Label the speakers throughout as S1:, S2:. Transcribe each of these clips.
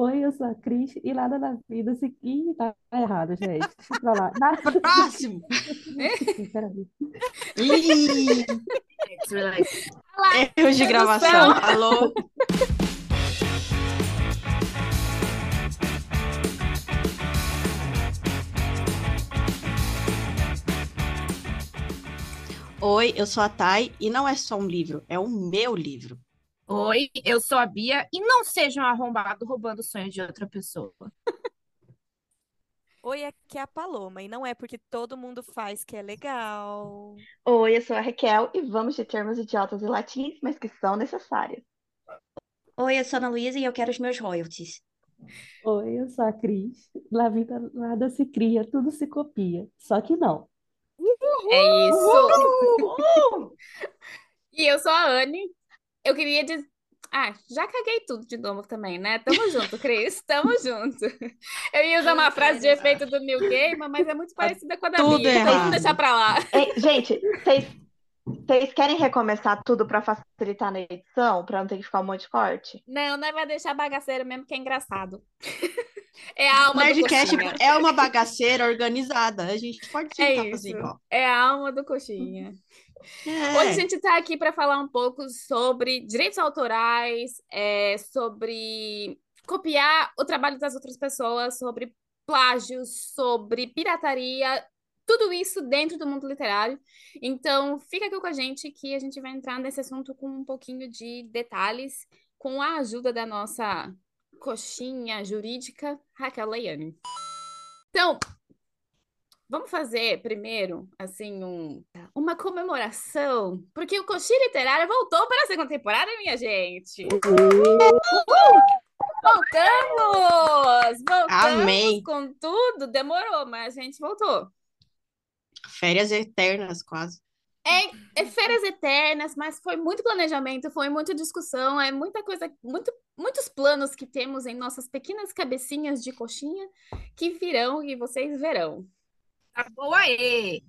S1: Oi, eu sou a Cris e nada na vida se... Ih, tá errado, gente. Deixa eu lá. Nada...
S2: Próximo!
S1: Peraí.
S2: Erros de gravação. Alô? Oi, eu sou a Thay e não é só um livro, é o meu livro.
S3: Oi, eu sou a Bia e não seja um arrombado roubando o sonho de outra pessoa.
S4: Oi, aqui é a Paloma, e não é porque todo mundo faz que é legal.
S5: Oi, eu sou a Raquel e vamos de termos idiotas e latins, mas que são necessários.
S6: Oi, eu sou a Ana Luísa e eu quero os meus royalties.
S1: Oi, eu sou a Cris. Na vida nada se cria, tudo se copia. Só que não.
S3: É isso. E eu sou a Anne. Eu queria dizer. Ah, já caguei tudo de novo também, né? Tamo junto, Cris. Tamo junto. Eu ia usar uma frase de efeito do New Gamer, mas é muito parecida com a da
S2: tudo
S3: Bia, então vamos deixar pra lá.
S5: Ei, gente, vocês querem recomeçar tudo pra facilitar na edição, pra não ter que ficar um monte de corte?
S3: Não, não vai deixar bagaceiro mesmo, que é engraçado. É a alma do
S2: Nerdcast
S3: coxinha.
S2: é uma bagaceira organizada. A gente pode
S3: É
S2: tentar
S3: isso.
S2: fazer igual.
S3: É a alma do coxinha.
S2: É.
S3: Hoje a gente está aqui para falar um pouco sobre direitos autorais, é, sobre copiar o trabalho das outras pessoas, sobre plágios, sobre pirataria, tudo isso dentro do mundo literário. Então, fica aqui com a gente que a gente vai entrar nesse assunto com um pouquinho de detalhes, com a ajuda da nossa coxinha jurídica, Raquel Leiane. Então, Vamos fazer primeiro, assim, um, uma comemoração, porque o Coxinha Literária voltou para a segunda temporada, minha gente! Voltamos! Voltamos
S2: Amém.
S3: com tudo! Demorou, mas a gente voltou.
S2: Férias eternas, quase.
S3: É, é férias eternas, mas foi muito planejamento, foi muita discussão, é muita coisa, muito, muitos planos que temos em nossas pequenas cabecinhas de coxinha que virão e vocês verão.
S4: Tá boa aí!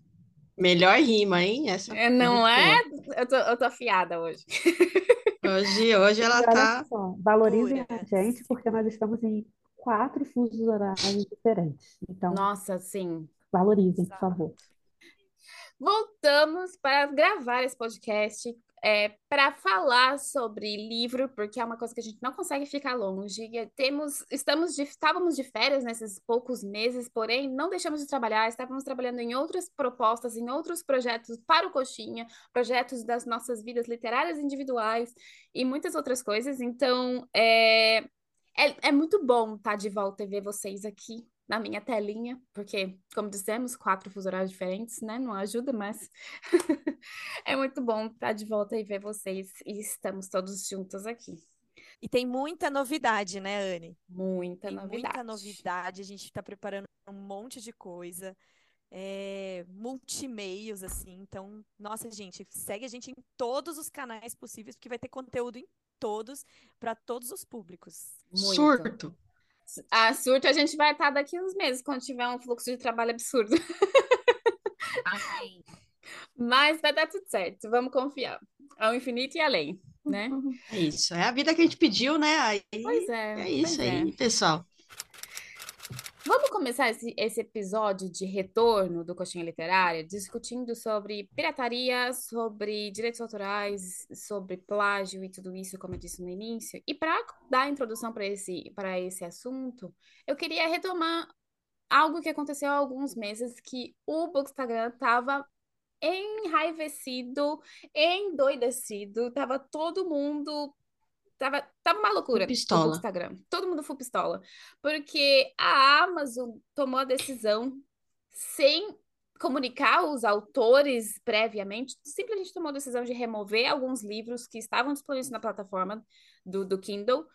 S2: Melhor rima, hein? Essa
S3: É, não é? Eu tô, eu tô afiada hoje.
S2: Hoje, hoje ela
S1: olha
S2: tá.
S1: só, valorizem a gente, porque nós estamos em quatro fusos horários diferentes. Então,
S3: Nossa, sim.
S1: valorizem, por favor.
S3: Voltamos para gravar esse podcast, é, para falar sobre livro, porque é uma coisa que a gente não consegue ficar longe. Temos, estamos de, estávamos de férias nesses poucos meses, porém não deixamos de trabalhar, estávamos trabalhando em outras propostas, em outros projetos para o Coxinha, projetos das nossas vidas literárias individuais e muitas outras coisas. Então, é, é, é muito bom estar de volta e ver vocês aqui na minha telinha, porque, como dissemos, quatro fusos horários diferentes, né? Não ajuda, mas é muito bom estar de volta e ver vocês e estamos todos juntos aqui.
S4: E tem muita novidade, né, Anne?
S3: Muita
S4: Tem
S3: novidade.
S4: muita novidade, a gente está preparando um monte de coisa, é, multimeios, assim. Então, nossa, gente, segue a gente em todos os canais possíveis, porque vai ter conteúdo em todos, para todos os públicos.
S3: Muito.
S2: Surto.
S3: A surto a gente vai estar daqui uns meses, quando tiver um fluxo de trabalho absurdo. Mas vai dar tudo certo, vamos confiar. Ao infinito e além, né?
S2: É isso. É a vida que a gente pediu, né? Aí,
S3: Pois é,
S2: é isso
S3: é.
S2: aí, pessoal.
S3: Vamos começar esse, esse episódio de retorno do Coxinha Literária discutindo sobre pirataria, sobre direitos autorais, sobre plágio e tudo isso, como eu disse no início. E para dar introdução para esse, esse assunto, eu queria retomar algo que aconteceu há alguns meses, que o Bookstagram estava enraivecido, endoidecido, tava todo mundo Tava, tava uma loucura
S2: pistola.
S3: Instagram. Todo mundo full pistola. Porque a Amazon tomou a decisão sem comunicar os autores previamente, simplesmente tomou a decisão de remover alguns livros que estavam disponíveis na plataforma do, do Kindle,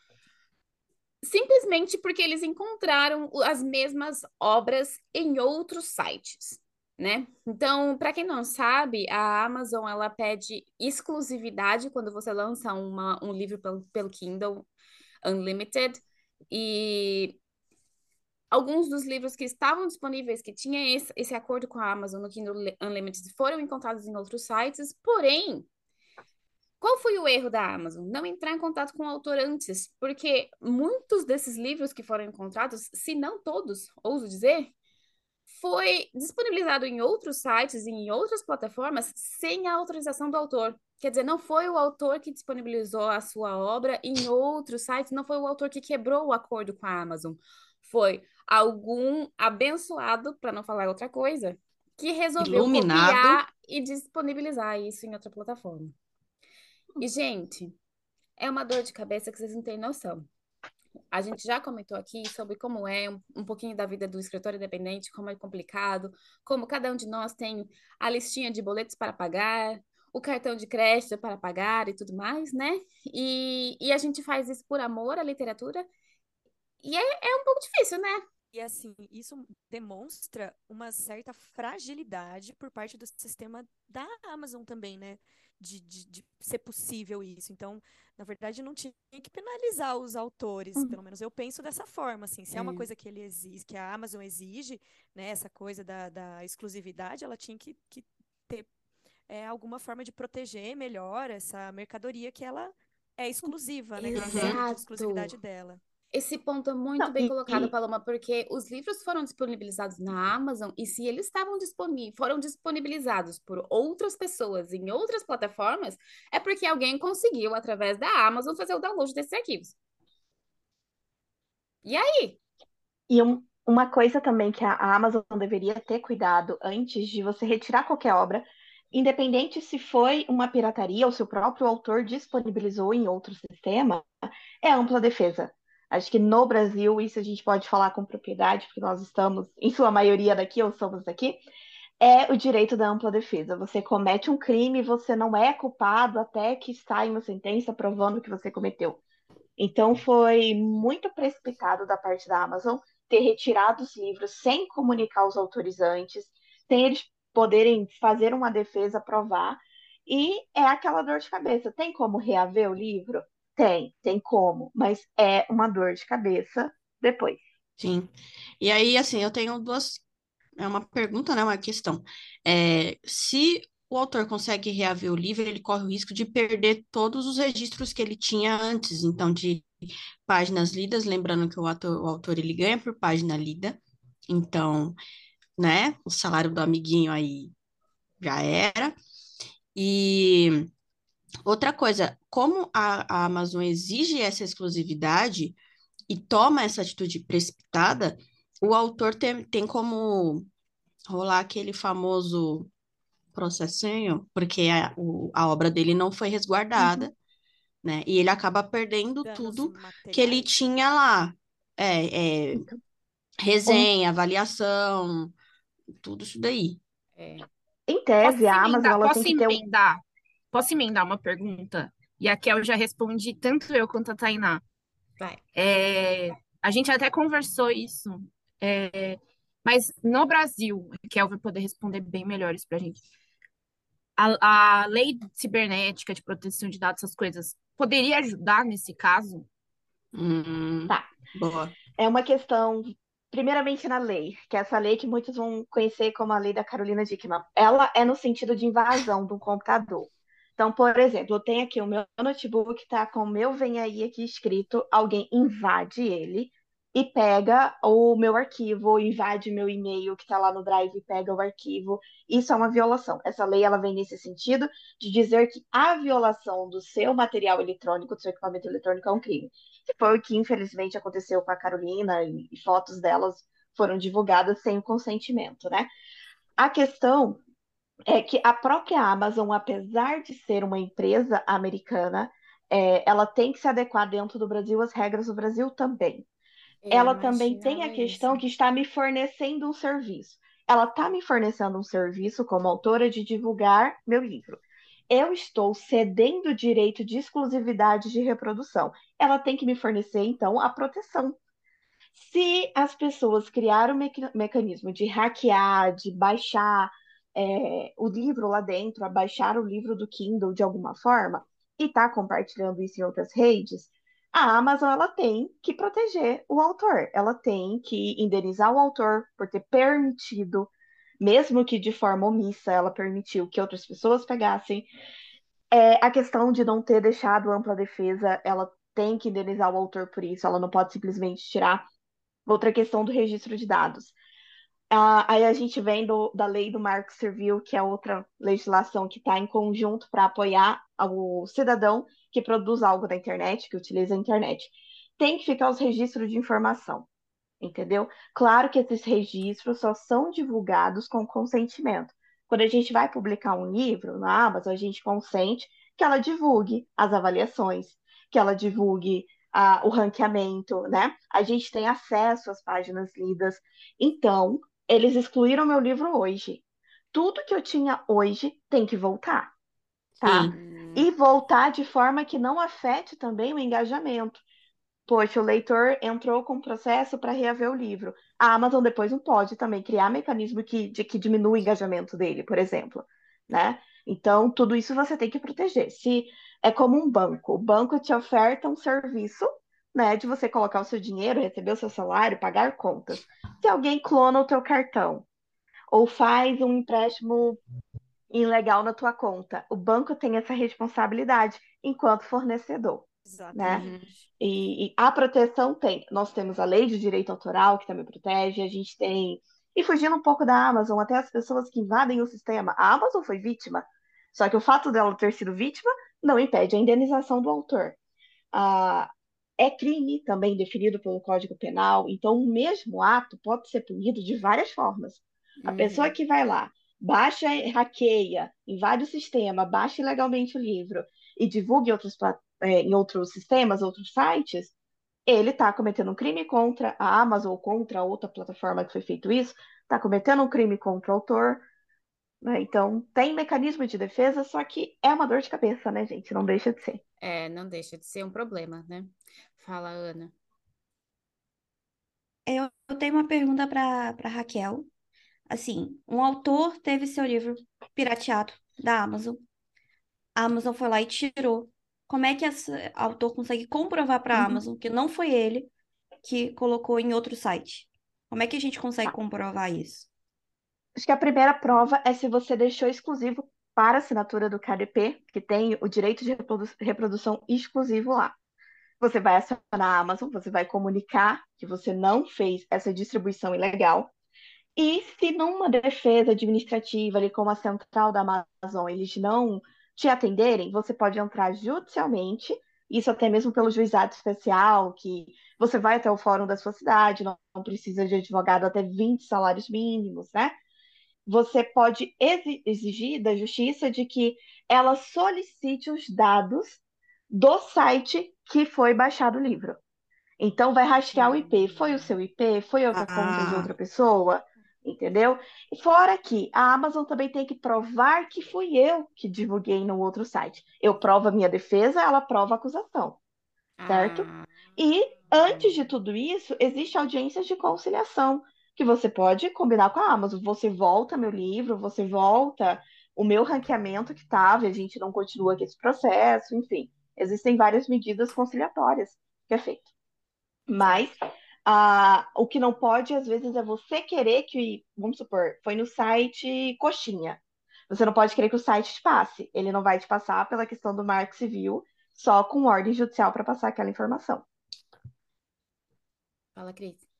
S3: simplesmente porque eles encontraram as mesmas obras em outros sites. Né? Então, para quem não sabe, a Amazon ela pede exclusividade quando você lança uma, um livro pelo, pelo Kindle Unlimited e alguns dos livros que estavam disponíveis, que tinha esse, esse acordo com a Amazon no Kindle Unlimited, foram encontrados em outros sites, porém, Qual foi o erro da Amazon? Não entrar em contato com o autor antes, porque muitos desses livros que foram encontrados, se não todos, ouso dizer, foi disponibilizado em outros sites e em outras plataformas sem a autorização do autor. Quer dizer, não foi o autor que disponibilizou a sua obra em outros sites, não foi o autor que quebrou o acordo com a Amazon. Foi algum abençoado, para não falar outra coisa, que resolveu
S2: Iluminado.
S3: copiar e disponibilizar isso em outra plataforma. E, gente, é uma dor de cabeça que vocês não têm noção. A gente já comentou aqui sobre como é um, um pouquinho da vida do escritor independente, como é complicado, como cada um de nós tem a listinha de boletos para pagar, o cartão de crédito para pagar e tudo mais, né? E, e a gente faz isso por amor à literatura. E é, é um pouco difícil, né?
S4: E assim, isso demonstra uma certa fragilidade por parte do sistema da Amazon também, né? De, de, de ser possível isso. Então, na verdade, não tinha que penalizar os autores,
S1: Uhum.
S4: pelo menos eu penso dessa forma, assim. Se é uma
S1: É.
S4: coisa que ele exige, que a Amazon exige, né, essa coisa da, da exclusividade, ela tinha que, que ter é, alguma forma de proteger melhor essa mercadoria que ela é exclusiva, né? Que tem a
S3: Exato.
S4: exclusividade dela.
S3: Esse ponto é muito
S5: Não,
S3: bem
S5: e-
S3: colocado,
S5: e-
S3: Paloma, porque os livros foram disponibilizados na Amazon e se eles estavam disponíveis, foram disponibilizados por outras pessoas em outras plataformas, é porque alguém conseguiu, através da Amazon, fazer o download desses arquivos. E aí?
S5: E um- uma coisa também que a Amazon deveria ter cuidado antes de você retirar qualquer obra, independente se foi uma pirataria ou se o próprio autor disponibilizou em outro sistema, é ampla defesa. Acho que no Brasil, isso a gente pode falar com propriedade, porque nós estamos, em sua maioria daqui, ou somos daqui, é o direito da ampla defesa. Você comete um crime, você não é culpado até que saia uma sentença provando que você cometeu. Então foi muito precipitado da parte da Amazon ter retirado os livros sem comunicar os autores antes, sem eles poderem fazer uma defesa, provar. E é aquela dor de cabeça. Tem como reaver o livro? Tem, tem como, mas é uma dor de cabeça depois.
S2: Sim. E aí, assim, eu tenho duas. É uma pergunta, né? Uma questão. É, se o autor consegue reaver o livro, ele corre o risco de perder todos os registros que ele tinha antes. Então, de páginas lidas, lembrando que o autor, o autor ele ganha por página lida. Então, né? O salário do amiguinho aí já era. E outra coisa, como a, a Amazon exige essa exclusividade e toma essa atitude precipitada, o autor tem, tem como rolar aquele famoso processinho, porque a, o- a obra dele não foi resguardada, né? E ele acaba perdendo
S4: Danos
S2: tudo que ele
S4: materiais.
S2: tinha lá. É, é,
S5: Então,
S2: resenha, avaliação, tudo isso daí.
S3: É,
S5: Em
S7: Posso
S5: tese, a Amazon
S7: emendar,
S5: ela
S7: posso
S5: tem que ter um.
S7: Posso emendar uma pergunta? E aqui eu já respondi tanto eu quanto a Tainá.
S3: vai.
S7: É, a gente até conversou isso, é, mas no Brasil, a Kel vai poder responder bem melhor isso pra gente. A, a lei cibernética de proteção de dados, essas coisas, poderia ajudar nesse caso?
S2: Hum,
S5: Tá.
S2: boa.
S5: É uma questão, primeiramente na lei, que é essa lei que muitos vão conhecer como a lei da Carolina Dickmann. Ela é no sentido de invasão de um computador. Então, por exemplo, eu tenho aqui o meu notebook, tá com o meu vem aí aqui escrito, alguém invade ele e pega o meu arquivo, invade meu e-mail que tá lá no Drive e pega o arquivo. Isso é uma violação. Essa lei ela vem nesse sentido de dizer que a violação do seu material eletrônico, do seu equipamento eletrônico é um crime que foi o que infelizmente aconteceu com a Carolina e fotos delas foram divulgadas sem o consentimento, né? A questão é que a própria Amazon, apesar de ser uma empresa americana, é, ela tem que se adequar dentro do Brasil às regras do Brasil também.
S3: Eu
S5: Ela também tem a questão
S3: isso.
S5: que está me fornecendo um serviço. Ela está me fornecendo um serviço como autora de divulgar meu livro. Eu estou cedendo o direito de exclusividade de reprodução. Ela tem que me fornecer, então, a proteção. Se as pessoas criaram um meca- mecanismo de hackear, de baixar é, o livro lá dentro, a baixar o livro do Kindle de alguma forma, e está compartilhando isso em outras redes, a Amazon ela tem que proteger o autor. Ela tem que indenizar o autor por ter permitido, mesmo que de forma omissa, ela permitiu que outras pessoas pegassem. É, a questão de não ter deixado ampla defesa, ela tem que indenizar o autor por isso, ela não pode simplesmente tirar. Outra questão do registro de dados. Ah, aí a gente vem do, da lei do Marco Civil, que é outra legislação que está em conjunto para apoiar o cidadão que produz algo da internet, que utiliza a internet. Tem que ficar os registros de informação, entendeu? Claro que esses registros só são divulgados com consentimento. Quando a gente vai publicar um livro na Amazon, a gente consente que ela divulgue as avaliações, que ela divulgue ah, o ranqueamento, né? A gente tem acesso às páginas lidas. Então, eles excluíram meu livro hoje. Tudo que eu tinha hoje tem que voltar, tá?
S2: Sim.
S5: E voltar de forma que não afete também o engajamento. Poxa, o leitor entrou com processo para reaver o livro. A Amazon depois não pode também criar mecanismo que, de, que diminua o engajamento dele, por exemplo, né? Então, tudo isso você tem que proteger. Se é como um banco, o banco te oferta um serviço, né, de você colocar o seu dinheiro, receber o seu salário, pagar contas. Se alguém clona o teu cartão ou faz um empréstimo ilegal na tua conta, o banco tem essa responsabilidade enquanto fornecedor.
S4: Exatamente.
S5: E, e a proteção tem. Nós temos a lei de direito autoral, que também protege, a gente tem. E fugindo um pouco da Amazon, até as pessoas que invadem o sistema. A Amazon foi vítima, só que o fato dela ter sido vítima não impede a indenização do autor. Ah, é crime também definido pelo Código Penal, então o mesmo ato pode ser punido de várias formas. A
S2: Uhum.
S5: pessoa que vai lá, baixa, hackeia, invade o sistema, baixa ilegalmente o livro e divulga em outros, é, em outros sistemas, outros sites, ele está cometendo um crime contra a Amazon ou contra outra plataforma que foi feito isso, está cometendo um crime contra o autor. Né? Então, tem mecanismo de defesa, só que é uma dor de cabeça, né, gente? Não deixa de ser.
S3: É, não deixa de ser um problema, né? Fala, Ana.
S6: Eu tenho uma pergunta para para Raquel. Assim, um autor teve seu livro pirateado da Amazon. A Amazon foi lá e tirou. Como é que esse autor consegue comprovar para a
S5: Uhum.
S6: Amazon que não foi ele que colocou em outro site? Como é que a gente consegue
S5: Tá.
S6: comprovar isso?
S5: Acho que a primeira prova é se você deixou exclusivo para assinatura do KDP, que tem o direito de reprodu- reprodução exclusivo lá. Você vai acionar a Amazon, você vai comunicar que você não fez essa distribuição ilegal. E se numa defesa administrativa, ali como a central da Amazon, eles não te atenderem, você pode entrar judicialmente, isso até mesmo pelo juizado especial, que você vai até o fórum da sua cidade, não precisa de advogado até 20 salários mínimos, né? Você pode exi- exigir da justiça de que ela solicite os dados do site que foi baixado o livro. Então, vai rastrear o IP. Foi o seu IP? Foi outra conta de
S2: Ah.
S5: outra pessoa? Entendeu? E fora que a Amazon também tem que provar que fui eu que divulguei no outro site. Eu provo a minha defesa, ela prova a acusação. Certo?
S3: Ah,
S5: E antes de tudo isso, existe audiências de conciliação que você pode combinar com a Amazon. Você volta meu livro, você volta o meu ranqueamento que estava, a gente não continua com esse processo, enfim. Existem várias medidas conciliatórias que é feito. Mas ah, o que não pode, às vezes, é você querer que, vamos supor, foi no site Coxinha. Você não pode querer que o site te passe. Ele não vai te passar pela questão do marco civil, só com ordem judicial para passar aquela informação.
S3: fala, Cris.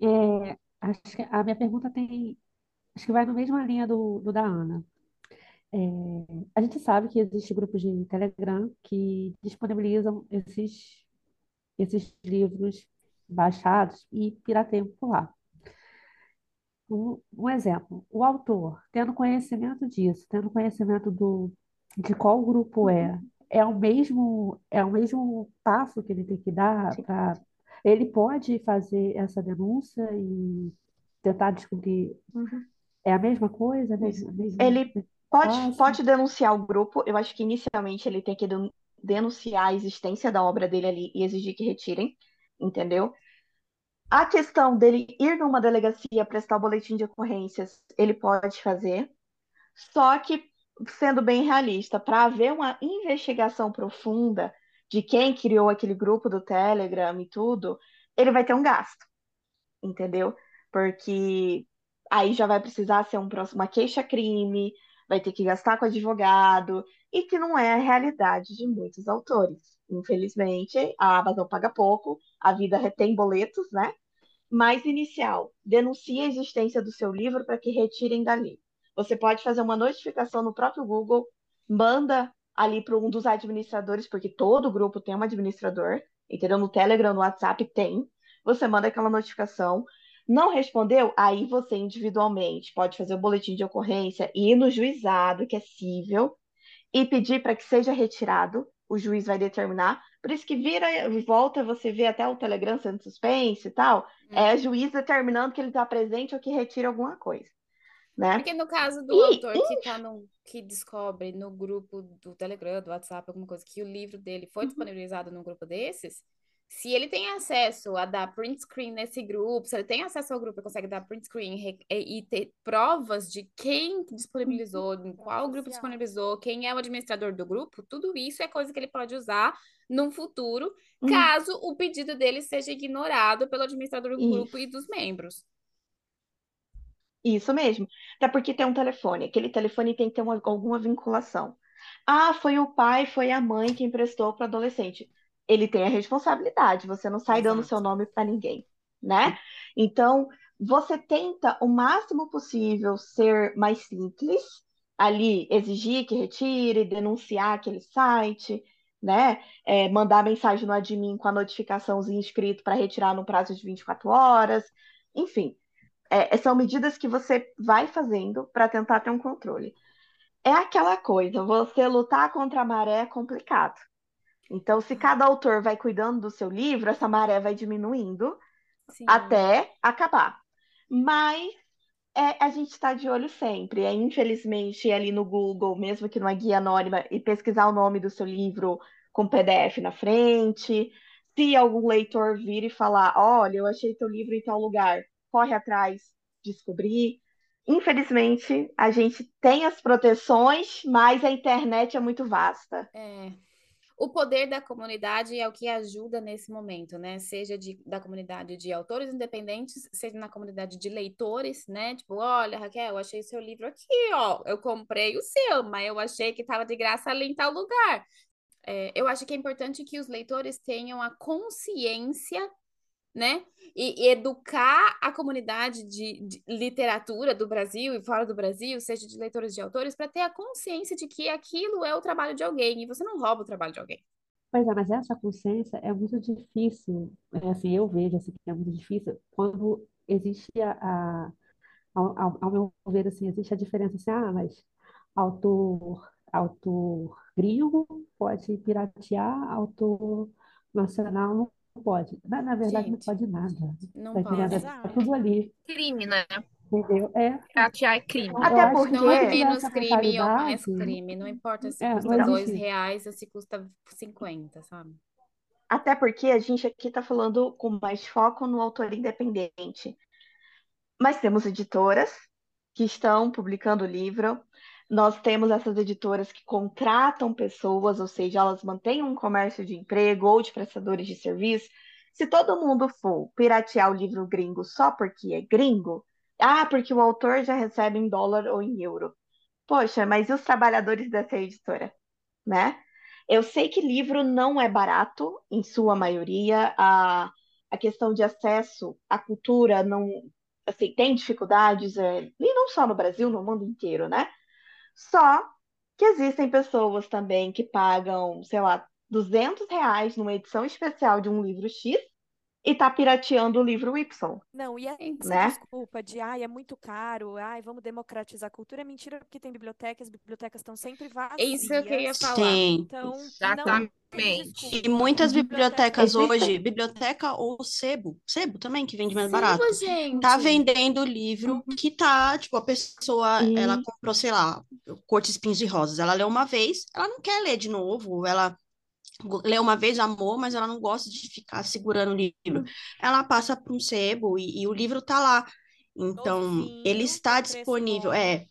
S1: É, acho que a minha pergunta tem, acho que vai na mesma linha do, do da Ana. É, a gente sabe que existe grupos de Telegram que disponibilizam esses, esses livros baixados e pirateiam por lá. Um, um exemplo, o autor, tendo conhecimento disso, tendo conhecimento do, de qual grupo é, é o mesmo, é o mesmo passo que ele tem que dar para. Ele pode fazer essa denúncia e tentar descobrir.
S5: Uhum.
S1: É a mesma coisa, a mesma, mesma
S5: Ele pode,
S1: passo?
S5: pode denunciar o grupo. Eu acho que inicialmente ele tem que den- denunciar a existência da obra dele ali e exigir que retirem, entendeu? A questão dele ir numa delegacia prestar o boletim de ocorrências, ele pode fazer. Só que, sendo bem realista, para haver uma investigação profunda de quem criou aquele grupo do Telegram e tudo, ele vai ter um gasto, entendeu? Porque aí já vai precisar ser um, processo- uma queixa-crime, vai ter que gastar com advogado, e que não é a realidade de muitos autores. Infelizmente, a Amazon paga pouco, a vida retém boletos, né? Mais inicial, denuncie a existência do seu livro para que retirem dali. Você pode fazer uma notificação no próprio Google, manda ali para um dos administradores, porque todo grupo tem um administrador, entendeu? No Telegram, no WhatsApp tem. Você manda aquela notificação. Não respondeu? Aí você individualmente pode fazer o boletim de ocorrência e ir no juizado, que é cível, e pedir para que seja retirado. O juiz vai determinar. Por isso que vira e volta, você vê até o Telegram sendo suspense e tal. É o juiz determinando que ele está presente ou que retira alguma coisa. Né?
S3: Porque no caso do
S5: E-
S3: autor que tá no, que descobre no grupo do Telegram, do WhatsApp, alguma coisa, que o livro dele foi disponibilizado num grupo desses, se ele tem acesso a dar print screen nesse grupo, se ele tem acesso ao grupo e consegue dar print screen re- e, ter provas de quem disponibilizou, em qual grupo disponibilizou, quem é o administrador do grupo, tudo isso é coisa que ele pode usar num futuro,
S5: Hum.
S3: caso o pedido dele seja ignorado pelo administrador do
S5: Isso.
S3: grupo e dos membros.
S5: Isso mesmo. Até porque tem um telefone. Aquele telefone tem que ter uma- alguma vinculação. Ah, foi o pai, foi a mãe que emprestou para o adolescente. Ele tem a responsabilidade. Você não sai dando seu nome para ninguém, né? Então, você tenta o máximo possível ser mais simples, ali exigir que retire, denunciar aquele site, né? É, mandar mensagem no admin com a notificaçãozinha escrito para retirar no prazo de 24 horas. Enfim, é, são medidas que você vai fazendo para tentar ter um controle. É aquela coisa, você lutar contra a maré é complicado. Então, se cada autor vai cuidando do seu livro, essa maré vai diminuindo
S3: Sim.
S5: até acabar. Mas é, a gente está de olho sempre. É, infelizmente, ali no Google, mesmo que numa guia anônima, e pesquisar o nome do seu livro com PDF na frente. Se algum leitor vir e falar, olha, eu achei teu livro em tal lugar, corre atrás, descobrir. Infelizmente, a gente tem as proteções, mas a internet é muito vasta.
S3: É. O poder da comunidade é o que ajuda nesse momento, né? Seja de, da comunidade de autores independentes, seja na comunidade de leitores, né? Tipo, olha, Raquel, eu achei seu livro aqui, ó. Eu comprei o seu, mas eu achei que estava de graça ali em tal lugar. É, eu acho que é importante que os leitores tenham a consciência, né? E, e educar a comunidade de, de literatura do Brasil e fora do Brasil, seja de leitores de autores, para ter a consciência de que aquilo é o trabalho de alguém e você não rouba o trabalho de alguém.
S1: Pois é, mas essa consciência é muito difícil, é assim, eu vejo assim, que é muito difícil quando existe a, a- ao, ao, meu ver, assim, existe a diferença assim, ah, mas autor, autor gringo pode piratear, autor nacional não pode. Na, na verdade, não
S3: Gente,
S1: pode nada.
S3: não pode.
S1: Tá
S4: Exato.
S1: tudo ali,
S7: Crime, né?
S1: entendeu? É,
S7: é crime.
S1: eu
S5: Até porque
S3: Não é menos crime ou mais crime. Não importa se
S1: é, não
S3: custa dois reais ou se custa 50, sabe?
S5: Até porque a gente aqui está falando com mais foco no autor independente. Mas temos editoras que estão publicando o livro. Nós temos essas editoras que contratam pessoas, ou seja, elas mantêm um comércio de emprego ou de prestadores de serviço. Se todo mundo for piratear o livro gringo só porque é gringo, ah, porque o autor já recebe em dólar ou em euro. Poxa, mas e os trabalhadores dessa editora, né? Eu sei que livro não é barato, em sua maioria. A, a questão de acesso à cultura não, assim, tem dificuldades, é, e não só no Brasil, no mundo inteiro, né? Só que existem pessoas também que pagam, sei lá, 200 reais numa edição especial de um livro X e tá pirateando o livro Y,
S4: Não, e essa
S5: né?
S4: desculpa de, ai, é muito caro, ai, vamos democratizar a cultura, é mentira porque tem biblioteca, as bibliotecas estão sempre
S3: É isso que eu queria
S4: vazias.
S3: falar.
S2: Sim.
S4: Então,
S7: Exatamente.
S2: E muitas bibliotecas
S5: Existem.
S2: hoje, biblioteca ou sebo, sebo também, que vende mais
S3: Sebo,
S2: barato, tá
S3: gente.
S2: vendendo livro que tá, tipo, a pessoa, ela
S5: E
S2: comprou, sei lá, Cortes, Espinhos e Rosas, ela leu uma vez, ela não quer ler de novo, ela leu uma vez, amou, mas ela não gosta de ficar segurando o livro. Ela passa para um sebo e, e o livro tá lá. Então, ele está disponível, é,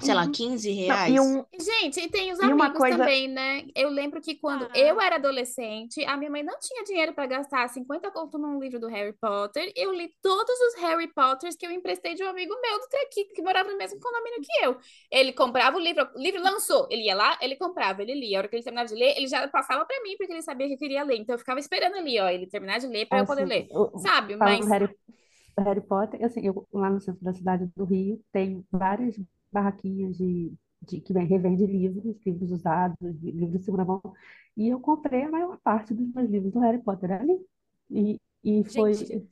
S2: sei lá,
S5: Uhum.
S2: 15
S5: Não, e
S2: reais.
S5: um,
S3: Gente, e tem os
S5: e
S3: amigos
S5: coisa.
S3: também, né? Eu lembro que quando
S4: Ah,
S3: eu era adolescente, a minha mãe não tinha dinheiro para gastar 50 conto num livro do Harry Potter. Eu li todos os Harry Potters que eu emprestei de um amigo meu do Trequipe, que morava no mesmo condomínio que eu. Ele comprava o livro, o livro lançou, ele ia lá, ele comprava, ele lia. A hora que ele terminava de ler, ele já passava para mim, porque ele sabia que eu queria ler. Então eu ficava esperando ali, ó, ele terminar de ler para eu poder
S1: Assim,
S3: ler.
S1: eu-
S3: Sabe?
S1: falando
S3: Mas
S1: Harry, Harry Potter, assim, eu, lá no centro da cidade do Rio, tem várias barraquinhas de, de que vem, revende livros, livros usados, li- livros de segunda mão, e eu comprei a maior parte dos meus livros do Harry Potter ali. E, e foi,
S4: gente,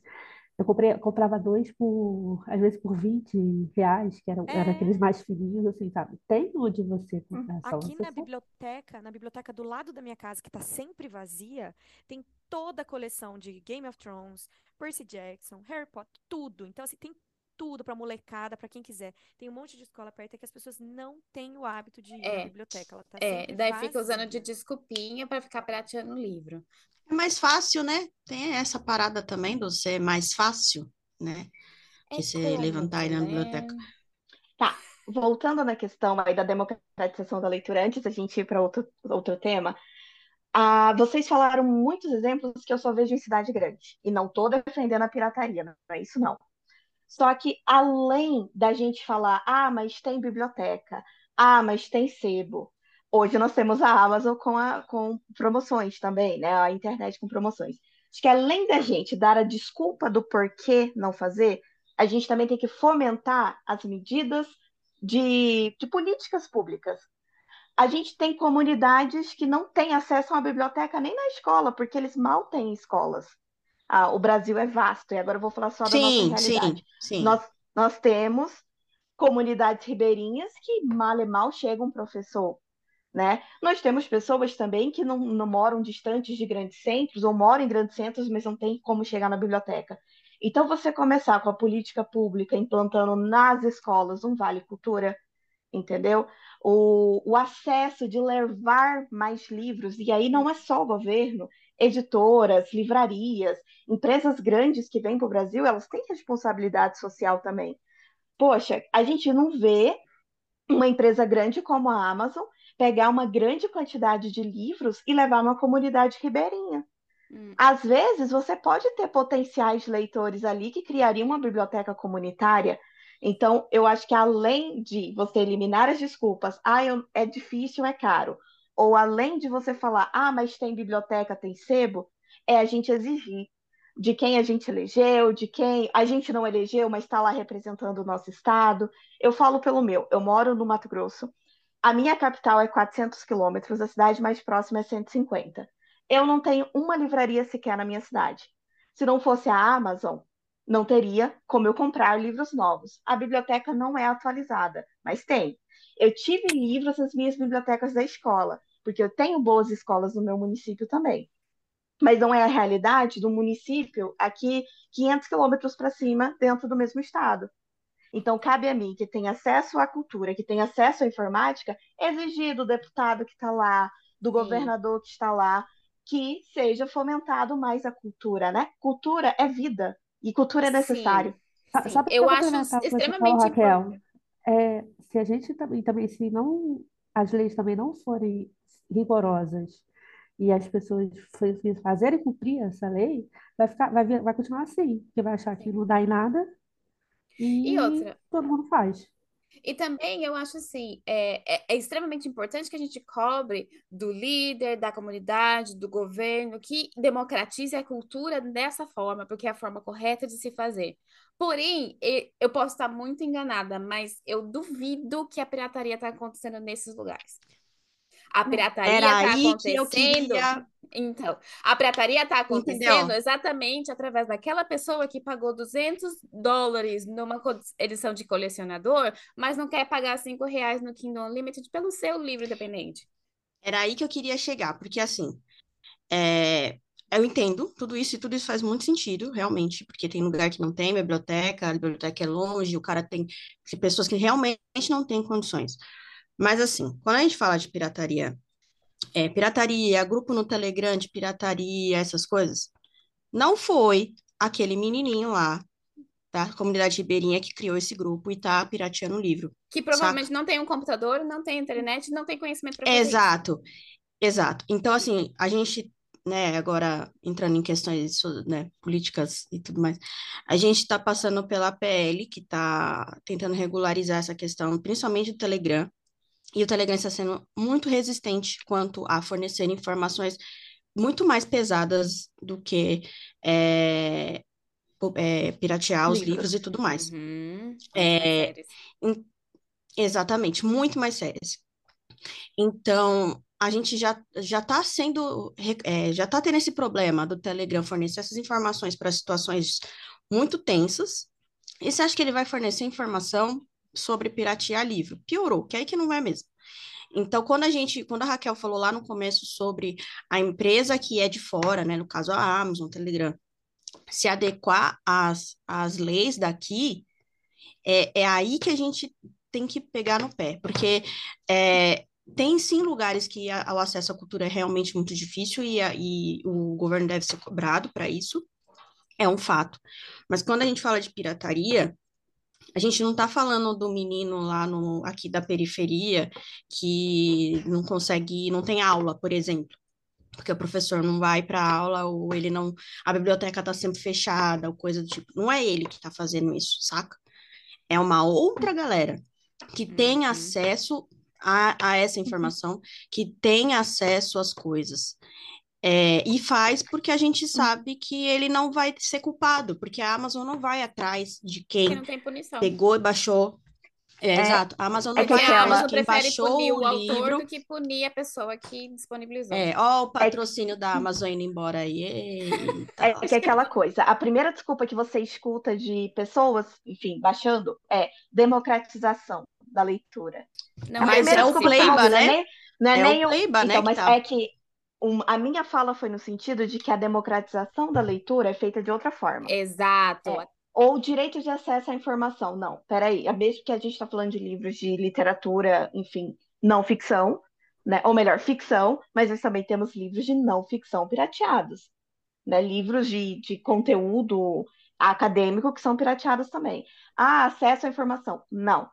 S1: eu comprei, comprava dois por, às vezes por 20 reais, que eram, eram aqueles
S4: é.
S1: mais fininhos, assim, sabe? Tem onde você comprar, só
S4: Aqui na
S1: for.
S4: biblioteca, na biblioteca do lado da minha casa, que tá sempre vazia, tem toda a coleção de Game of Thrones, Percy Jackson, Harry Potter, tudo. Então, assim, tem tudo pra molecada, pra quem quiser. Tem um monte de escola perto que as pessoas não têm o hábito de ir na
S3: é,
S4: biblioteca. Ela tá
S3: é, daí fica usando de desculpinha para ficar pirateando o livro.
S2: É mais fácil, né? Tem essa parada também do ser mais fácil, né?
S3: É
S2: Que você levantar e ir na
S3: né?
S2: biblioteca.
S5: Tá, voltando na questão aí da democratização da leitura, antes da gente ir para outro, outro tema, ah, vocês falaram muitos exemplos que eu só vejo em cidade grande. E não estou defendendo a pirataria, não é isso não. Só que além da gente falar, ah, mas tem biblioteca, ah, mas tem sebo. Hoje nós temos a Amazon com, a, com promoções também, né? A internet com promoções. Acho que além da gente dar a desculpa do porquê não fazer, a gente também tem que fomentar as medidas de, de políticas públicas. A gente tem comunidades que não têm acesso a uma biblioteca nem na escola, porque eles mal têm escolas. Ah, o Brasil é vasto, e agora eu vou falar só da nossa
S2: Sim, sim,
S5: realidade.
S2: sim.
S5: Nós, nós temos comunidades ribeirinhas que mal e mal chega um professor, né? Nós temos pessoas também que não, não moram distantes de grandes centros, ou moram em grandes centros, mas não tem como chegar na biblioteca. Então, você começar com a política pública implantando nas escolas um Vale Cultura, entendeu? O, o acesso de levar mais livros, e aí não é só o governo, editoras, livrarias, empresas grandes que vêm para o Brasil, elas têm responsabilidade social também. Poxa, a gente não vê uma empresa grande como a Amazon pegar uma grande quantidade de livros e levar numa comunidade ribeirinha.
S3: Hum.
S5: Às vezes, você pode ter potenciais leitores ali que criariam uma biblioteca comunitária. Então, eu acho que além de você eliminar as desculpas, ah, eu, é difícil, é caro, ou além de você falar, ah, mas tem biblioteca, tem sebo, é a gente exigir de quem a gente elegeu, de quem a gente não elegeu, mas está lá representando o nosso estado. Eu falo pelo meu, eu moro no Mato Grosso, a minha capital é 400 quilômetros, a cidade mais próxima é 150. Eu não tenho uma livraria sequer na minha cidade. Se não fosse a Amazon, não teria como eu comprar livros novos. A biblioteca não é atualizada, mas tem. Eu tive livros nas minhas bibliotecas da escola, porque eu tenho boas escolas no meu município também. Mas não é a realidade do município aqui 500 quilômetros para cima, dentro do mesmo estado. Então, cabe a mim, que tem acesso à cultura, que tem acesso à informática, exigir do deputado que está lá, do governador que está lá, que seja fomentado mais a cultura, né? Cultura é vida e cultura é necessário.
S3: Sim,
S1: para
S3: eu acho
S1: que você falou,
S3: extremamente
S1: Raquel,
S3: importante.
S1: é, se a gente também, também, se não, as leis também não forem rigorosas e as pessoas fa- fazerem cumprir essa lei, vai ficar, vai, vai continuar assim, porque vai achar que não dá em nada
S3: E
S1: e
S3: outra,
S1: todo mundo faz.
S3: E também eu acho assim, é, é, é extremamente importante que a gente cobre do líder, da comunidade, do governo, que democratize a cultura dessa forma, porque é a forma correta de se fazer. Porém, eu posso estar muito enganada, mas eu duvido que a pirataria está acontecendo nesses lugares. A pirataria
S2: Era
S3: está
S2: que
S3: acontecendo.
S2: queria.
S3: Então, a pirataria está acontecendo
S2: Entendeu?
S3: exatamente através daquela pessoa que pagou 200 dólares numa edição de colecionador, mas não quer pagar 5 reais no Kindle Unlimited pelo seu livro independente.
S2: Era aí que eu queria chegar, porque assim, é, eu entendo tudo isso e tudo isso faz muito sentido, realmente, porque tem lugar que não tem biblioteca, a biblioteca é longe, o cara tem tem pessoas que realmente não têm condições. Mas assim, quando a gente fala de pirataria, é, pirataria, grupo no Telegram de pirataria, essas coisas, não foi aquele menininho lá da comunidade ribeirinha que criou esse grupo e tá pirateando o livro.
S3: Que
S2: saca?
S3: provavelmente não tem um computador, não tem internet, não tem conhecimento para fazer isso.
S2: Exato, exato. Então, assim, a gente, né, agora entrando em questões, né, políticas e tudo mais, a gente está passando pela PL, que está tentando regularizar essa questão, principalmente do Telegram, e o Telegram está sendo muito resistente quanto a fornecer informações muito mais pesadas do que é, é, piratear os
S5: Livros.
S2: livros e tudo mais.
S3: Uhum.
S2: É, em- exatamente, muito mais sérias. Então, a gente já já está sendo, é, já está tendo esse problema do Telegram fornecer essas informações para situações muito tensas. E você acha que ele vai fornecer informação sobre piratear livro? Piorou, que aí que não vai mesmo. Então, quando a gente, quando a Raquel falou lá no começo sobre a empresa que é de fora, né, no caso a Amazon, Telegram, se adequar às, às leis daqui, é, é aí que a gente tem que pegar no pé, porque é, tem sim lugares que a- o acesso à cultura é realmente muito difícil e, a- e o governo deve ser cobrado para isso, é um fato. Mas quando a gente fala de pirataria, a gente não está falando do menino lá no, aqui da periferia que não consegue, não tem aula, por exemplo. Porque o professor não vai para aula, ou ele não. A biblioteca está sempre fechada, ou coisa do tipo. Não é ele que está fazendo isso, saca? É uma outra galera que tem
S3: Uhum.
S2: acesso a, a essa informação, que tem acesso às coisas. É, e faz porque a gente sabe que ele não vai ser culpado, porque a Amazon não vai atrás de
S3: Porque
S2: quem
S3: não tem punição.
S2: pegou e baixou. É,
S5: É,
S2: exato. A Amazon não
S5: é que
S2: vai
S3: Porque a
S2: atrás de
S3: Amazon
S2: quem baixou
S3: punir o
S2: o
S3: autor
S2: livro.
S3: do que punir a pessoa que disponibilizou.
S2: É, ó, o
S5: É,
S2: patrocínio da Amazon indo embora aí. Eita,
S5: é que é aquela coisa. A primeira desculpa que você escuta de pessoas, enfim, baixando, é democratização da leitura.
S3: Não
S5: A
S2: Mas é o Pleiba,
S5: é
S2: né?
S5: não é
S2: É
S5: nem
S2: o
S5: o.
S2: Pleiba, né,
S5: Então,
S2: que
S5: mas
S2: tá.
S5: é que um- a minha fala foi no sentido de que a democratização da leitura é feita de outra forma.
S3: Exato.
S5: É. Ou direito de acesso à informação. Não, peraí. Mesmo que a gente está falando de livros de literatura, enfim, não ficção, né? Ou melhor, ficção, mas nós também temos livros de não ficção pirateados, né? Livros de, de conteúdo acadêmico que são pirateados também. Ah, acesso à informação. Não.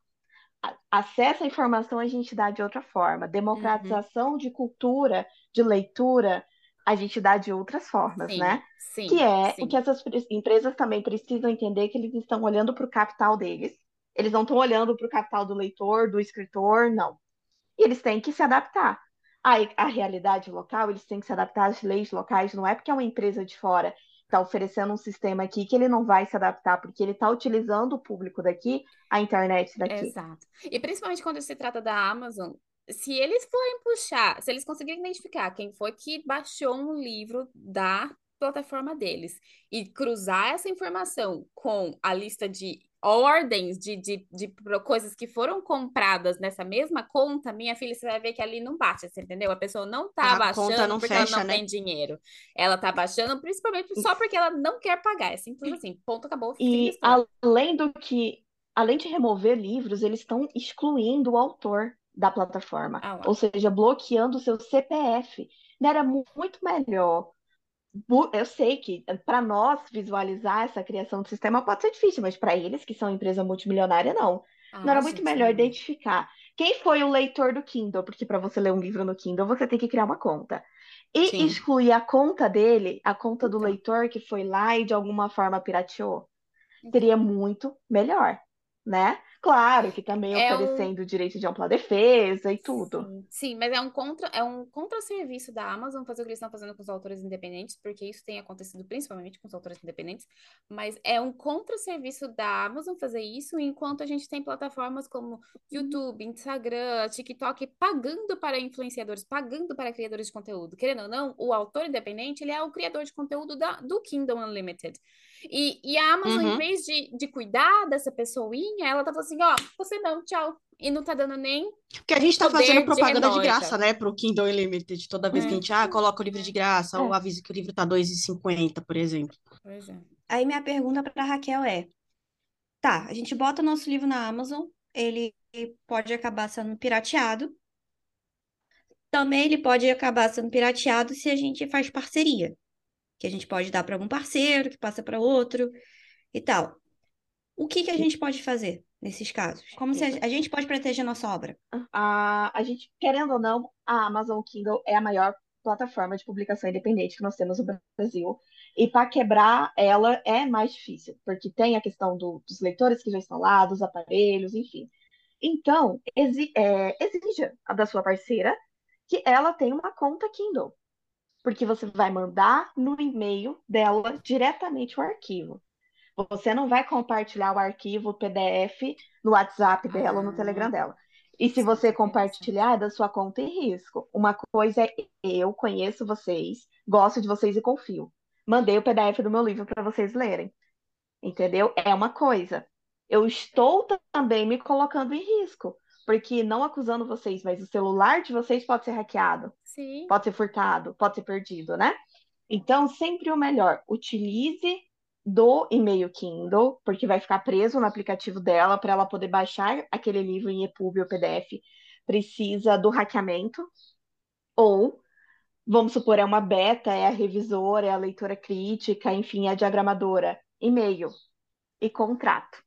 S5: Acesso à informação a gente dá de outra forma.
S3: Uhum.
S5: Democratização de cultura, de leitura, a gente dá de outras formas,
S3: Sim,
S5: né?
S3: sim,
S5: Que é o
S3: sim.
S5: que essas pre- empresas também precisam entender que eles estão olhando para o capital deles. Eles não estão olhando para o capital do leitor, do escritor, não. E eles têm que se adaptar. À, à realidade local, eles têm que se adaptar às leis locais. Não é porque é uma empresa de fora está oferecendo um sistema aqui que ele não vai se adaptar, porque ele está utilizando o público daqui, a internet daqui.
S3: Exato. E principalmente quando se trata da Amazon, se eles forem puxar, se eles conseguirem identificar quem foi que baixou um livro da plataforma deles e cruzar essa informação com a lista de ordens de, de, de coisas que foram compradas nessa mesma conta, minha filha, você vai ver que ali não bate, você entendeu? A pessoa não tá
S2: A conta
S3: baixando
S2: não
S3: porque ela
S2: fecha,
S3: não
S2: né?
S3: tem dinheiro. Ela tá baixando principalmente só porque ela não quer pagar. É simples assim. Ponto, acabou.
S5: E além do que, além de remover livros, eles estão excluindo o autor da plataforma,
S3: Ah
S5: ou seja, bloqueando o seu CPF. Não era mu- muito melhor. Eu sei que para nós visualizar essa criação do sistema pode ser difícil, mas para eles, que são empresa multimilionária, não. Não
S3: Ah,
S5: era muito
S3: gente,
S5: melhor
S3: não.
S5: identificar quem foi o leitor do Kindle, porque para você ler um livro no Kindle, você tem que criar uma conta. E
S2: Sim.
S5: excluir a conta dele, a conta do
S3: Então.
S5: leitor que foi lá e de alguma forma pirateou seria muito melhor, né? Claro que também
S3: É um-
S5: oferecendo o direito de ampla defesa e tudo.
S3: Sim, sim, mas é um contra, é um contra-serviço da Amazon fazer o que eles estão fazendo com os autores independentes, porque isso tem acontecido principalmente com os autores independentes, mas é um contra-serviço da Amazon fazer isso, enquanto a gente tem plataformas como YouTube, Instagram, TikTok pagando para influenciadores, pagando para criadores de conteúdo. Querendo ou não, o autor independente, ele é o criador de conteúdo da, do Kingdom Unlimited. E, e a Amazon, em
S2: Uhum.
S3: vez de, de cuidar dessa pessoinha, ela tá falando assim, ó, você não, tchau. E não tá dando nem
S2: Porque a gente tá fazendo
S3: de
S2: propaganda de
S3: retórica.
S2: graça, né, pro Kindle Unlimited. Toda vez que a gente, ah, coloca o livro de graça,
S5: É.
S2: ou avisa que o livro tá R$ 2,50, por exemplo.
S3: Pois é.
S6: Aí minha pergunta para Raquel é: tá, a gente bota o nosso livro na Amazon, ele pode acabar sendo pirateado. Também ele pode acabar sendo pirateado se a gente faz parceria, que a gente pode dar para algum parceiro, que passa para outro e tal. O que que a gente pode fazer nesses casos? Como se a, a gente pode proteger nossa obra?
S5: A, a gente, querendo ou não, a Amazon Kindle é a maior plataforma de publicação independente que nós temos no Brasil. E para quebrar ela é mais difícil, porque tem a questão do- dos leitores que já estão lá, dos aparelhos, enfim. Então, exi- é, exija a da sua parceira que ela tenha uma conta Kindle, porque você vai mandar no e-mail dela diretamente o arquivo. Você não vai compartilhar o arquivo PDF no WhatsApp dela ou no
S3: Ah,
S5: Telegram dela. E se você compartilhar, é da sua conta em risco. Uma coisa é eu conheço vocês, gosto de vocês e confio. Mandei o PDF do meu livro para vocês lerem. Entendeu? É uma coisa. Eu estou também me colocando em risco, porque não acusando vocês, mas o celular de vocês pode ser hackeado,
S3: Sim.
S5: pode ser furtado, pode ser perdido, né? Então, sempre o melhor, utilize do e-mail Kindle, porque vai ficar preso no aplicativo dela para ela poder baixar aquele livro em EPUB ou PDF. Precisa do hackeamento, ou, vamos supor, é uma beta, é a revisora, é a leitora crítica, enfim, é a diagramadora. E-mail e contrato.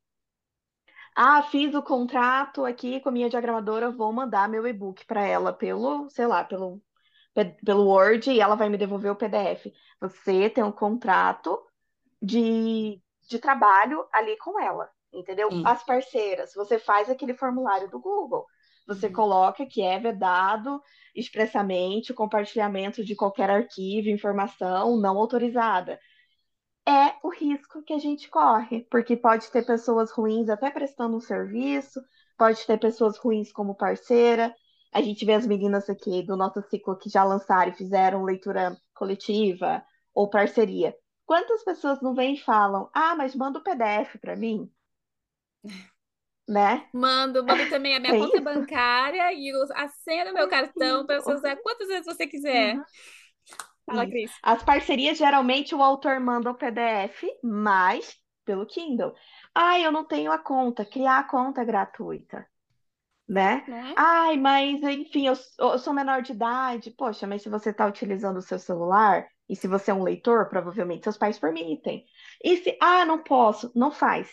S5: Ah, fiz o contrato aqui com a minha diagramadora, vou mandar meu e-book para ela pelo, sei lá, pelo, pe- pelo Word e ela vai me devolver o PDF. Você tem um contrato de, de trabalho ali com ela, entendeu?
S2: Sim.
S5: As parceiras, você faz aquele formulário do Google. Você
S3: Uhum.
S5: coloca que é vedado expressamente o compartilhamento de qualquer arquivo, informação não autorizada é o risco que a gente corre, porque pode ter pessoas ruins até prestando um serviço, pode ter pessoas ruins como parceira. A gente vê as meninas aqui do nosso ciclo que já lançaram e fizeram leitura coletiva ou parceria. Quantas pessoas não vêm e falam: Ah, mas manda o PDF para mim? Né?
S3: Mando, mando também a minha
S5: É
S3: conta
S5: isso.
S3: bancária e o- a senha do meu cartão para você usar quantas vezes você quiser.
S5: Uhum.
S3: Fala. Cris.
S5: As parcerias, geralmente, o autor manda o PDF, mas pelo Kindle. Ah, eu não tenho a conta. Criar a conta é gratuita, né?
S3: Não é?
S5: Ai, mas enfim, eu, eu sou menor de idade. Poxa, mas se você está utilizando o seu celular e se você é um leitor, provavelmente seus pais permitem. E se, ah, não posso, não faz.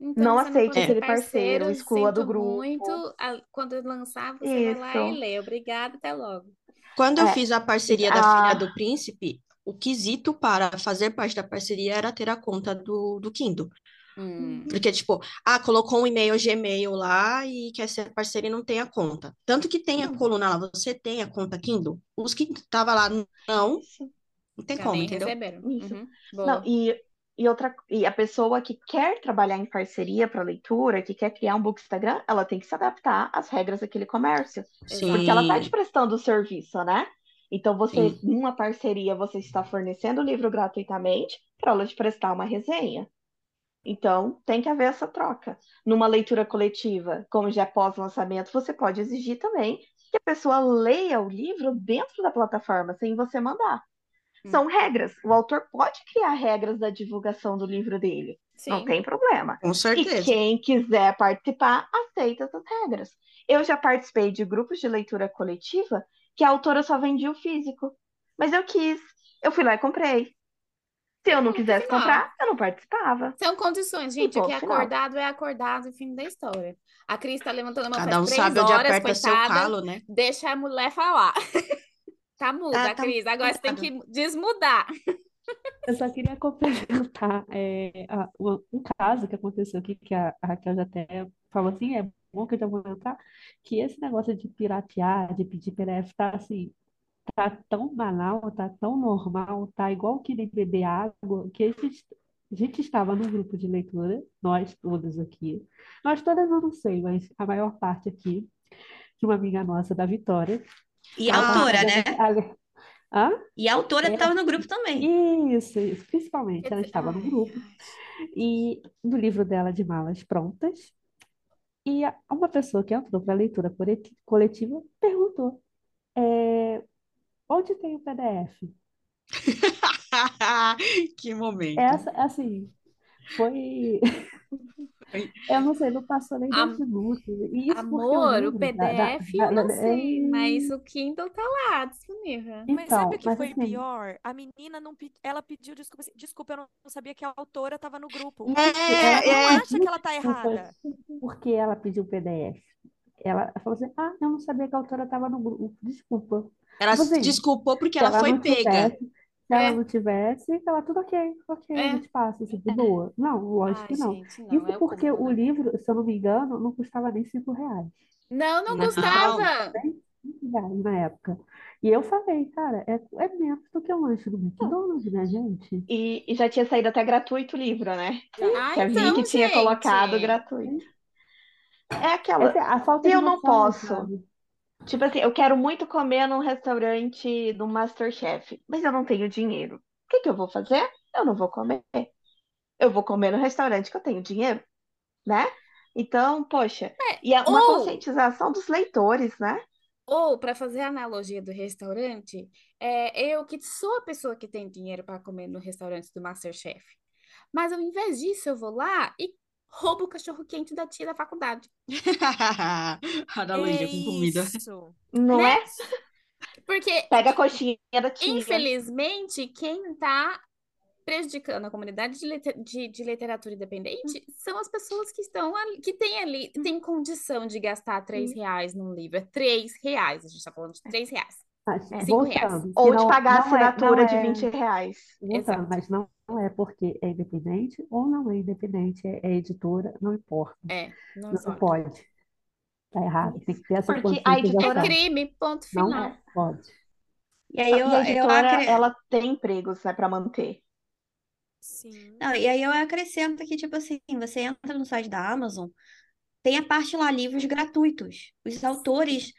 S3: Então,
S5: Não
S3: você não
S5: aceite
S3: pode ser
S5: aquele parceiro,
S3: parceiro,
S5: exclua do
S3: sinto
S5: grupo.
S3: muito. A- Quando lançar, você vai lá e
S5: Isso.
S3: lê. Obrigada, até logo.
S2: Quando eu
S5: É,
S2: fiz a parceria da Filha do Príncipe, o quesito para fazer parte da parceria era ter a conta do, do Kindle.
S3: Hum.
S2: Porque, tipo, ah, colocou um e-mail Gmail lá e quer ser parceiro e não tem a conta. Tanto que tem a coluna lá, você tem a conta Kindle? Os que tava lá, não,
S5: isso.
S2: não tem
S3: Já
S2: como,
S3: nem
S2: entendeu?
S3: receberam.
S5: Isso.
S3: Uhum.
S5: Não,
S3: Boa.
S5: e, e outra, e a pessoa que quer trabalhar em parceria para leitura, que quer criar um book Instagram, ela tem que se adaptar às regras daquele comércio, porque ela está te
S2: Sim,
S5: prestando o serviço, né? Então você,
S2: sim.
S5: numa parceria, você está fornecendo o livro gratuitamente para ela te prestar uma resenha. Então, tem que haver essa troca. Numa leitura coletiva, como já é pós-lançamento, você pode exigir também que a pessoa leia o livro dentro da plataforma, sem você mandar.
S3: Hum.
S5: São regras. O autor pode criar regras da divulgação do livro dele. Não
S3: Sim.
S5: tem problema.
S2: Com
S5: E
S2: certeza.
S5: quem quiser participar, aceita essas regras. Eu já participei de grupos de leitura coletiva que a autora só vendia o físico. Mas eu quis. Eu fui lá e comprei. Se eu não quisesse
S3: final.
S5: comprar, eu não participava.
S3: São condições,
S5: E
S3: gente. Aqui
S5: ponto final.
S3: acordado é acordado, fim da história. A Cris tá levantando a mão
S2: Cada um sabe onde
S3: horas,
S2: aperta seu
S3: coitada.
S2: calo, né?
S3: Deixa a mulher falar. Tá muda,
S6: Tá, tá
S3: Cris. Agora você tem que desmudar.
S1: Eu só queria complementar é, a- um caso que aconteceu aqui, que a, a Raquel já até falou assim, é bom que eu já vou entrar, que esse negócio de piratear, de pedir PDF, tá assim, tá tão banal, tá tão normal, tá igual que nem beber água, que a gente, a gente estava num grupo de leitura, nós todos aqui, nós todas eu não sei, mas a maior parte aqui, de uma amiga nossa, da Vitória,
S6: E a
S1: ela tava
S6: autora, né?
S1: a le- Hã?
S6: E a autora
S1: É,
S6: estava no grupo também.
S1: isso, isso, principalmente, ela estava no
S3: ai,
S1: grupo, e no livro dela de malas prontas, e uma pessoa que entrou para a leitura coleti- coletiva perguntou, é, onde tem o PDF?
S2: Que momento.
S1: Essa, assim, foi, Eu não sei, não passou nem
S3: Am-
S1: 10 minutos. Isso
S3: Amor, o
S1: livro da, da,
S3: PDF
S1: da-
S3: eu não
S1: da-
S3: sei, mas
S1: é-
S3: o Kindle tá lá disponível.
S4: Mas sabe
S1: Então,
S4: o que
S1: mas
S4: foi
S1: assim,
S4: pior? A menina não pe- ela pediu desculpa. assim, Desculpa, eu não sabia que a autora estava no grupo.
S2: É,
S1: ela
S4: Não
S2: é.
S4: acha que ela tá errada.
S1: porque ela pediu o PDF. Ela falou assim: Ah, eu não sabia que a autora estava no grupo. Desculpa.
S2: Ela
S1: Tipo
S2: se
S1: assim,
S2: desculpou porque ela
S1: ela
S2: foi pega.
S1: tivesse, se ela
S3: É,
S1: não tivesse, ela tudo ok, ok, a
S3: é.
S1: gente passa, assim, de boa. Não, lógico
S3: Ai,
S1: que não.
S3: gente, não,
S1: Isso
S3: é o
S1: porque o
S3: né?
S1: livro, se eu não me engano, não custava nem cinco reais.
S3: Não, não
S2: Não.
S3: custava.
S1: Nem cinco reais na época. E eu falei, cara, é, é menos do que um lanche do McDonald's, né, gente?
S5: E, e já tinha saído até gratuito o livro, né?
S3: Ah,
S5: Que a Vicky
S3: então,
S5: tinha colocado gratuito. É aquela.
S1: Essa, a falta
S5: eu não posso,
S1: sabe?
S5: Tipo assim, eu quero muito comer num restaurante do MasterChef, mas eu não tenho dinheiro. O que que eu vou fazer? Eu não vou comer. Eu vou comer no restaurante que eu tenho dinheiro, né? Então, poxa, e é uma
S3: Ou,
S5: conscientização dos leitores, né?
S3: ou para fazer a analogia do restaurante, é, eu que sou a pessoa que tem dinheiro para comer no restaurante do MasterChef. Mas ao invés disso, eu vou lá e roubo o cachorro-quente da tia da faculdade,
S2: Analogia
S4: É
S2: com comida.
S4: isso.
S5: Não
S3: né?
S5: é?
S3: Porque,
S5: Pega a coxinha da tia.
S3: infelizmente, quem está prejudicando a comunidade de, lite- de- de literatura independente são as pessoas que estão ali, que têm ali, têm condição de gastar três reais num livro. É três reais, a gente está falando de três reais.
S1: Mas,
S5: É.
S3: Cinco reais.
S1: voltando, que
S5: Ou de
S1: não,
S5: pagar a
S1: não é,
S5: assinatura de
S1: é,
S5: 20 reais.
S1: voltando,
S3: Exato.
S1: mas não é porque é independente ou não é independente, é, é editora, não importa.
S3: É, não
S1: Não pode. Tá errado. Tem que ter essa
S5: Porque a
S3: É
S5: editora,
S1: conscientização.
S3: crime, ponto
S1: Não
S3: final.
S1: pode.
S6: E aí eu,
S5: e a
S6: eu
S5: editora,
S6: acre...
S5: ela tem empregos, né, para manter.
S4: Sim.
S6: Não, e aí eu acrescento que, tipo assim, você entra no site da Amazon, tem a parte lá, livros gratuitos. Os autores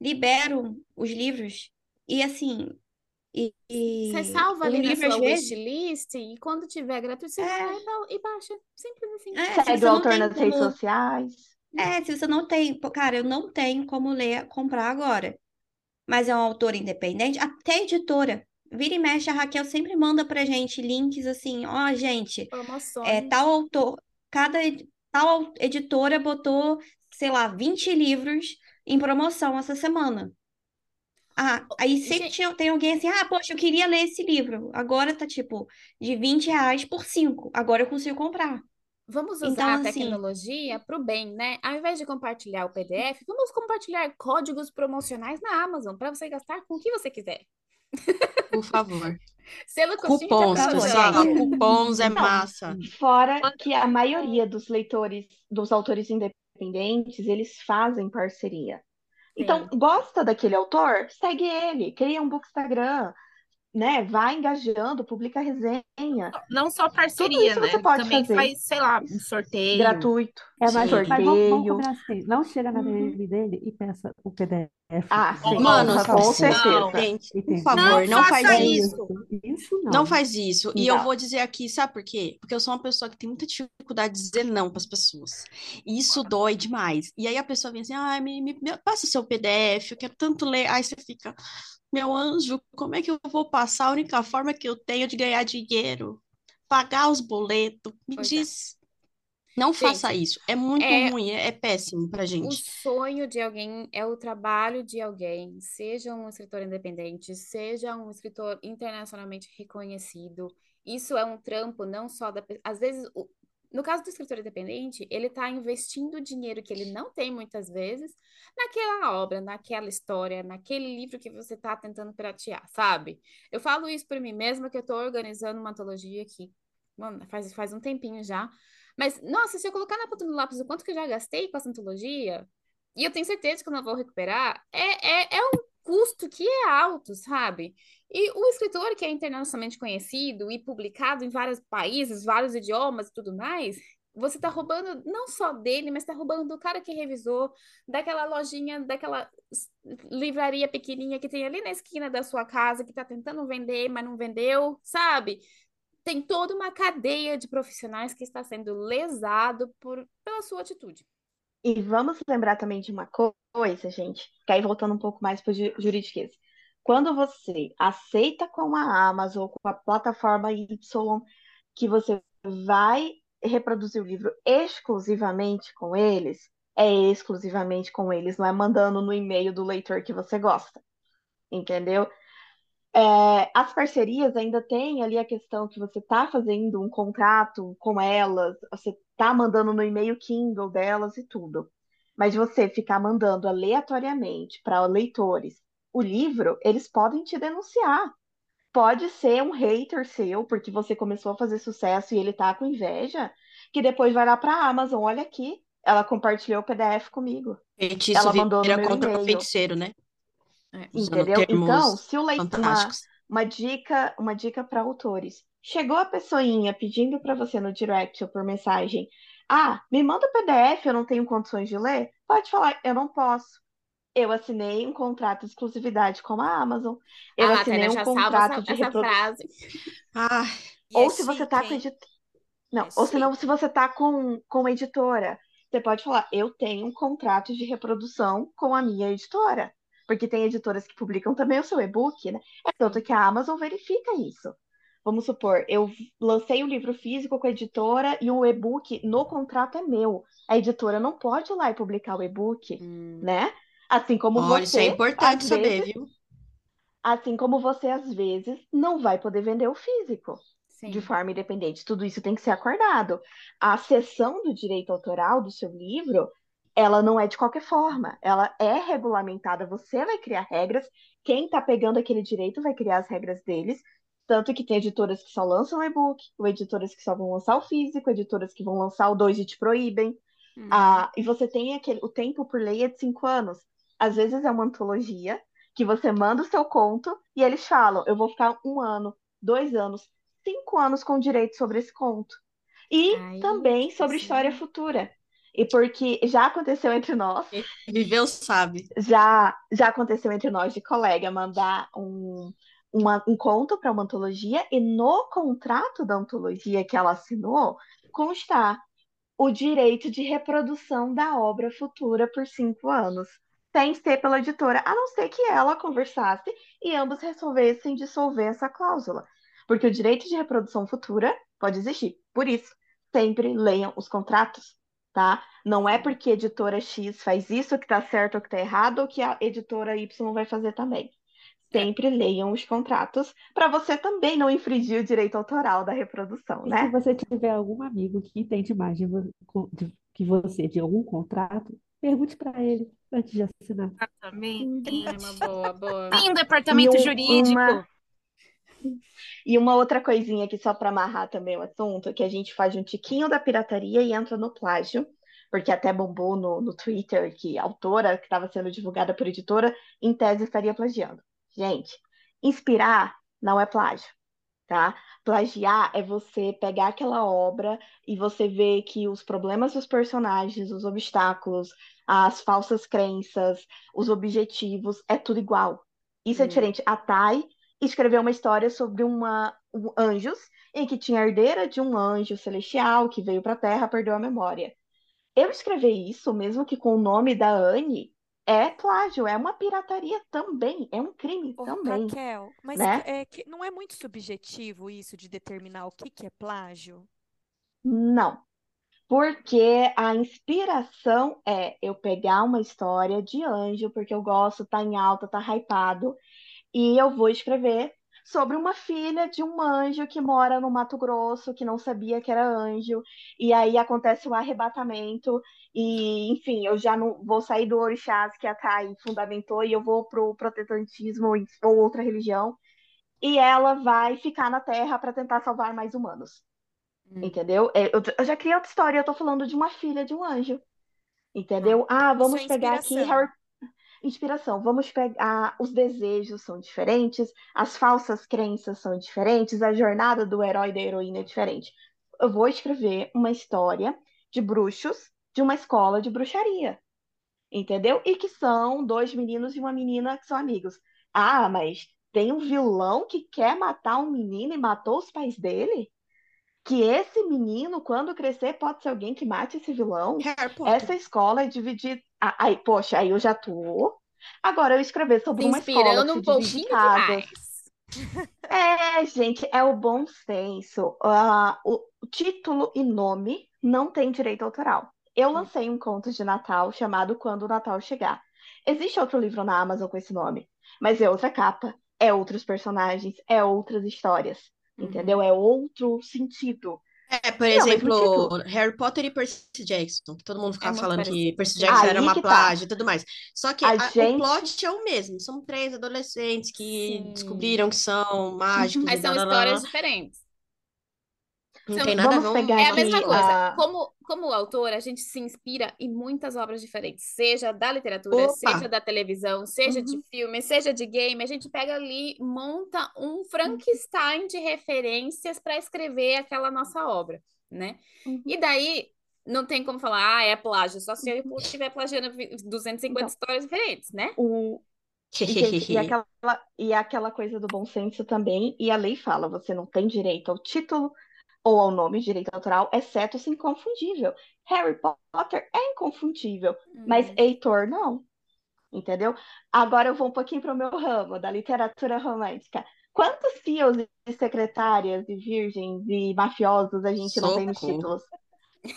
S6: liberam os livros e assim, e,
S3: Você
S6: e
S3: salva
S6: o
S3: ali na sua wishlist e quando tiver gratuito, você vai lá
S6: é,
S3: e ba- e baixa. Simples assim.
S6: é, se
S5: Segue
S6: você
S5: o
S6: não
S5: autor
S6: tem
S5: nas redes
S6: como,
S5: sociais.
S6: é, se você não tem, cara, eu não tenho como ler, comprar agora, mas é um autor independente, até editora. Vira e mexe, a Raquel sempre manda pra gente links assim, ó, gente, é,
S3: Promoções.
S6: tal autor, cada tal editora botou, sei lá, 20 livros em promoção essa semana. Ah, aí sempre
S3: Gente,
S6: tinha, tem alguém assim, ah, poxa, eu queria ler esse livro. Agora tá tipo de 20 reais por 5. Agora eu consigo comprar.
S3: vamos
S6: Então,
S3: usar a
S6: assim,
S3: tecnologia para o bem, né? Ao invés de compartilhar o PDF, vamos compartilhar códigos promocionais na Amazon para você gastar com o que você quiser.
S2: Por favor.
S3: Selo
S2: Cupons, pessoal. Cupons é
S5: Não,
S2: massa.
S5: fora que a maioria dos leitores, dos autores independentes, eles fazem parceria. Então,
S3: Sim.
S5: gosta daquele autor? Segue ele, cria um bookstagram, né? Vai engajando, publica resenha.
S7: Não só
S5: Tudo
S7: parceria,
S5: isso
S7: né?
S5: você pode
S7: Também
S5: fazer.
S7: faz, sei lá, um sorteio.
S5: Gratuito,
S1: É, mas,
S2: Sim.
S1: mas vamos, vamos
S5: sorteio.
S1: assim. Não chega na
S5: Uhum.
S1: DM dele e peça o PDF.
S5: Ah, sim,
S2: Mano,
S1: por
S5: com
S1: favor.
S5: certeza.
S7: Não,
S2: gente, por favor,
S7: não
S2: não
S7: faça
S2: faz isso.
S7: isso.
S2: Não
S1: não.
S2: faz isso. E eu
S5: Não.
S2: vou dizer aqui, sabe por quê? Porque eu sou uma pessoa que tem muita dificuldade de dizer não para as pessoas. E isso dói demais. E aí a pessoa vem assim, ah, me, me- me passa seu PDF, eu quero tanto ler. Aí você fica, meu anjo, como é que eu vou passar? A única forma que eu tenho de ganhar dinheiro, pagar os boletos. Me
S3: Pois é.
S2: diz. Não faça
S3: Gente,
S2: isso. É muito
S3: é
S2: ruim, é, é péssimo pra
S3: o
S2: gente.
S3: sonho de alguém, é o trabalho de alguém, seja um escritor independente, seja um escritor internacionalmente reconhecido. Isso é um trampo não só da. Às vezes, o- no caso do escritor independente, ele está investindo dinheiro que ele não tem muitas vezes naquela obra, naquela história, naquele livro que você está tentando piratear, sabe? Eu falo isso por mim mesma, que eu estou organizando uma antologia aqui. Mano, faz, faz um tempinho já. Mas, nossa, se eu colocar na ponta do lápis o quanto que eu já gastei com essa antologia, e eu tenho certeza que eu não vou recuperar, é, é, é um custo que é alto, sabe? E o escritor que é internacionalmente conhecido e publicado em vários países, vários idiomas e tudo mais, você tá roubando não só dele, mas tá roubando do cara que revisou, daquela lojinha, daquela livraria pequenininha que tem ali na esquina da sua casa, que tá tentando vender, mas não vendeu, sabe? Tem toda uma cadeia de profissionais que está sendo lesado por, pela sua atitude.
S5: E vamos lembrar também de uma coisa, gente, que aí voltando um pouco mais para o juridiquês. Quando você aceita com a Amazon, com a plataforma Y, que você vai reproduzir o livro exclusivamente com eles, é exclusivamente com eles, não é mandando no e-mail do leitor que você gosta. Entendeu? É, as parcerias ainda tem ali a questão que você está fazendo um contrato com elas, você está mandando no e-mail Kindle delas e tudo. Mas você ficar mandando aleatoriamente para leitores o livro, eles podem te denunciar. Pode ser um hater seu, porque você começou a fazer sucesso e ele tá com inveja, que depois vai lá para a Amazon, olha aqui, ela compartilhou o PDF comigo.
S2: Feitiço
S5: Ela mandou no
S2: vira
S5: meu
S2: contra o feiticeiro, né?
S7: É.
S5: Entendeu? Então, se o leitor, uma, uma dica, uma dica para autores. Chegou a pessoinha pedindo para você no direct ou por mensagem: "Ah, me manda o PDF, eu não tenho condições de ler". Pode falar: "Eu não posso. Eu assinei um contrato de exclusividade com a Amazon. Eu
S3: Ah lá,
S5: assinei um contrato
S3: essa,
S5: de
S3: essa
S5: reprodução".
S3: frase.
S2: Ah,
S5: Ou se você tá
S4: chique,
S5: com edit... Não, ou se não, se você tá com, com editora, você pode falar, eu tenho um contrato de reprodução com a minha editora. Porque tem editoras que publicam também o seu e-book, né? É tanto que a Amazon verifica isso. Vamos supor, eu lancei o livro físico com a editora e o e-book no contrato é meu. A editora não pode ir lá e publicar o e-book,
S3: Hum.
S5: né? Assim como
S2: olha, isso é
S5: você,
S2: importante saber,
S5: vezes,
S2: viu?
S5: assim como você às vezes não vai poder vender o físico de
S3: Sim.
S5: forma independente. Tudo isso tem que ser acordado. A cessão do direito autoral do seu livro, ela não é de qualquer forma. Ela é regulamentada. Você vai criar regras. Quem está pegando aquele direito vai criar as regras deles. Tanto que tem editoras que só lançam e-book, ou editoras que só vão lançar o físico, editoras que vão lançar o dois e te proíbem.
S3: Uhum.
S5: Ah, e você tem aquele, o tempo por lei é de cinco anos. Às vezes é uma antologia que você manda o seu conto e eles falam, eu vou ficar um ano, dois anos, cinco anos com direito sobre esse conto. E
S3: Ai,
S5: também sobre história
S3: coisinha.
S5: futura. E porque já aconteceu entre nós,
S2: viveu sabe.
S5: já, já aconteceu entre nós de colega mandar um, uma- um conto para uma antologia e no contrato da antologia que ela assinou constar o direito de reprodução da obra futura por cinco anos, sem ser pela editora, a não ser que ela conversasse e ambos resolvessem dissolver essa cláusula. Porque o direito de reprodução futura pode existir. Por isso, sempre leiam os contratos, tá? Não é porque a editora X faz isso que tá certo ou que tá errado, ou que a editora Y vai fazer também. Sempre leiam os contratos para você também não infringir o direito autoral da reprodução,
S1: E se
S5: né?
S1: você tiver algum amigo que entende mais de de- que você de algum contrato, pergunte para ele antes de assinar.
S7: Exatamente.
S3: Ai, uma boa, boa.
S5: Ah,
S7: Sim,
S5: e
S7: departamento
S5: um-
S7: jurídico.
S5: uma, e uma outra coisinha aqui só para amarrar também o assunto, que a gente faz um tiquinho da pirataria e entra no plágio, porque até bombou no, no Twitter que a autora que estava sendo divulgada por editora, em tese estaria plagiando. Gente, inspirar não é plágio, tá? Plagiar é você pegar aquela obra e você ver que os problemas dos personagens, os obstáculos, as falsas crenças, os objetivos, é tudo igual. Isso é
S3: Hum.
S5: diferente. A Thay escreveu uma história sobre uma, um- anjos, em que tinha a herdeira de um anjo celestial que veio para a Terra, perdeu a memória. Eu escrever isso, mesmo que com o nome da Anne, é plágio, é uma pirataria também, é um crime
S4: Ô,
S5: também,
S4: Raquel, mas
S5: né?
S4: é não é muito subjetivo isso de determinar o que que é plágio?
S5: Não. Porque a inspiração é eu pegar uma história de anjo, porque eu gosto, tá em alta, tá hypado, e eu vou escrever sobre uma filha de um anjo que mora no Mato Grosso, que não sabia que era anjo, e aí acontece o arrebatamento, e enfim, eu já não vou sair do orixás que a Thay fundamentou, e eu vou pro protestantismo ou outra religião, e ela vai ficar na Terra para tentar salvar mais humanos.
S3: Hum.
S5: Entendeu? É, Eu, já criei outra história, eu tô falando de uma filha de um anjo. Entendeu? Ah,
S4: Isso
S5: vamos
S4: é
S5: pegar aqui. Harry... Inspiração. Vamos pegar. Os desejos são diferentes, as falsas crenças são diferentes, a jornada do herói e da heroína é diferente. Eu vou escrever uma história de bruxos de uma escola de bruxaria. Entendeu? E que são dois meninos e uma menina que são amigos. Ah, mas tem um vilão que quer matar um menino e matou os pais dele? Que esse menino, quando crescer, pode ser alguém que mate esse vilão.
S2: Potter.
S5: Essa escola é dividida. Ah, Aí, poxa, aí eu já tô. Agora eu escrever sobre
S3: Se
S5: uma escola
S3: inspirando
S5: que
S3: um pouquinho
S5: casas. É, gente, é o bom senso. Ah, o- título e nome não tem direito autoral. Eu lancei um conto de Natal chamado Quando o Natal Chegar. Existe outro livro na Amazon com esse nome, mas é outra capa, é outros personagens, é outras histórias. Entendeu? É outro sentido.
S2: É, por
S5: É o mesmo
S2: exemplo,
S5: título.
S2: Harry Potter e Percy Jackson, que todo mundo ficava
S3: muito
S2: falando que
S3: parecido.
S2: Percy Jackson era
S5: Aí
S2: uma
S5: que tá.
S2: plágio e tudo mais. Só que
S5: A
S2: a-
S5: gente-
S2: o plot é o mesmo. São três adolescentes que
S3: Sim.
S2: descobriram que são mágicos
S3: Mas são
S2: blá, blá, blá,
S3: histórias
S2: blá.
S3: diferentes.
S2: Não
S3: são-
S2: tem nada a ver
S5: Vamos pegar
S3: É a mesma
S5: aqui
S3: coisa.
S5: a-
S3: Como, como autor, a gente se inspira em muitas obras diferentes, seja da literatura,
S2: Opa!
S3: seja da televisão, seja de
S5: Uhum.
S3: filme, seja de game. A gente pega ali, monta um Frankenstein de referências para escrever aquela nossa obra, né?
S5: Uhum.
S3: E daí não tem como falar, ah, é plágio, só se eu estiver plagiando vi- 250
S5: Então.
S3: histórias diferentes, né?
S5: O, E, gente, e, aquela, e aquela coisa do bom senso também, e a lei fala, você não tem direito ao título ou ao nome de direito autoral, exceto se inconfundível. Harry Potter é inconfundível, mas
S3: Hum.
S5: Heitor não, entendeu? Agora eu vou um pouquinho para o meu ramo, da literatura romântica. Quantos CEOs e secretárias e virgens e mafiosos a gente não tem nos títulos?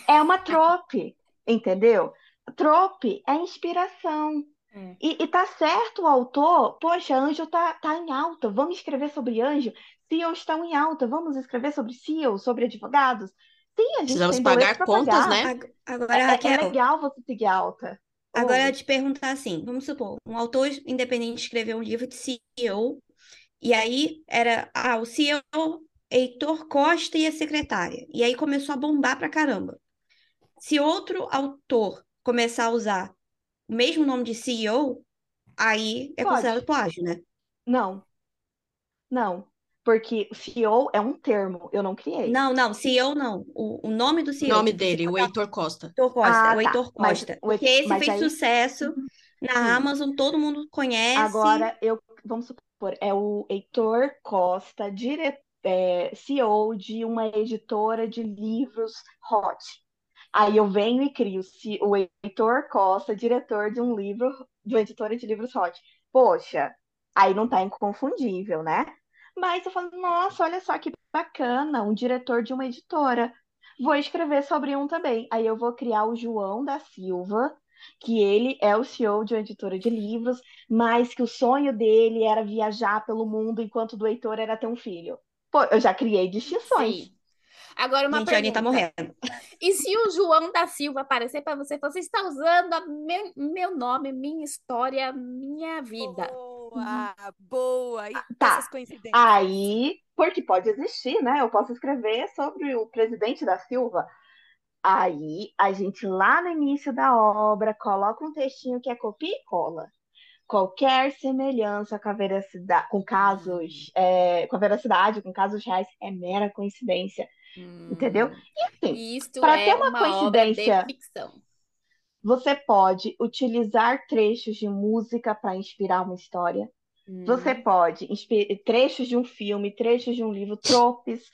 S5: É uma trope, entendeu? Trope é inspiração.
S3: É.
S5: E, e tá certo o autor, poxa, anjo tá, tá em alta, vamos escrever sobre anjo. CEOs estão em alta, vamos escrever sobre CEOs, sobre advogados. Sim, a gente
S2: Precisamos
S5: tem
S2: pagar contas,
S5: pagar.
S2: né?
S6: Ag- Agora,
S5: É, é
S6: Raquel,
S5: legal você seguir alta.
S6: agora eu
S5: Oi.
S6: ia te perguntar assim, vamos supor, um autor independente escreveu um livro de CEO, e aí era, ah, o CEO Heitor Costa e a secretária, e aí começou a bombar pra caramba. Se outro autor começar a usar o mesmo nome de CEO, aí é
S5: Pode.
S6: considerado plágio, né?
S5: Não, não. Porque CEO é um termo, eu não criei.
S6: Não, não, CEO não. O, o nome do
S2: O
S6: CEO,
S2: nome
S6: tipo, se
S2: dele, o Heitor Costa.
S6: Heitor Costa,
S5: Ah,
S6: o
S5: tá.
S6: Heitor
S5: Mas
S6: Costa.
S5: o Hei-
S6: Porque esse
S5: mas
S6: fez
S5: aí-
S6: sucesso na
S5: Sim.
S6: Amazon, todo mundo conhece.
S5: Agora, eu, vamos supor, é o Heitor Costa, dire, é, CEO de uma editora de livros hot. Aí eu venho e crio se- o Heitor Costa, diretor de um livro, de uma editora de livros hot. Poxa, aí não tá inconfundível, né? Mas eu falo, nossa, olha só que bacana, um diretor de uma editora. Vou escrever sobre um também. Aí eu vou criar o João da Silva, que ele é o CEO de uma editora de livros, mas que o sonho dele era viajar pelo mundo enquanto o do Heitor era ter um filho. Pô, eu já criei distinções.
S3: Sim. Agora uma
S6: Gente, a Anitta tá
S3: pergunta.
S6: morrendo.
S3: E se o João da Silva aparecer para você, você está usando a meu, meu nome, minha história, minha vida.
S4: Boa, boa. E
S5: Tá.
S4: essas coincidências?
S5: Aí, porque pode existir, né? Eu posso escrever sobre o presidente da Silva. Aí, a gente lá no início da obra coloca um textinho que é copia e cola. Qualquer semelhança com a veracidade, com casos, é, com a veracidade, com casos reais, é mera coincidência, entendeu? E assim, Pra
S3: é
S5: ter uma
S3: uma obra de
S5: coincidência-
S3: ficção.
S5: Você pode utilizar trechos de música para inspirar uma história. Você
S3: Hum.
S5: pode inspi- trechos de um filme, trechos de um livro, tropes,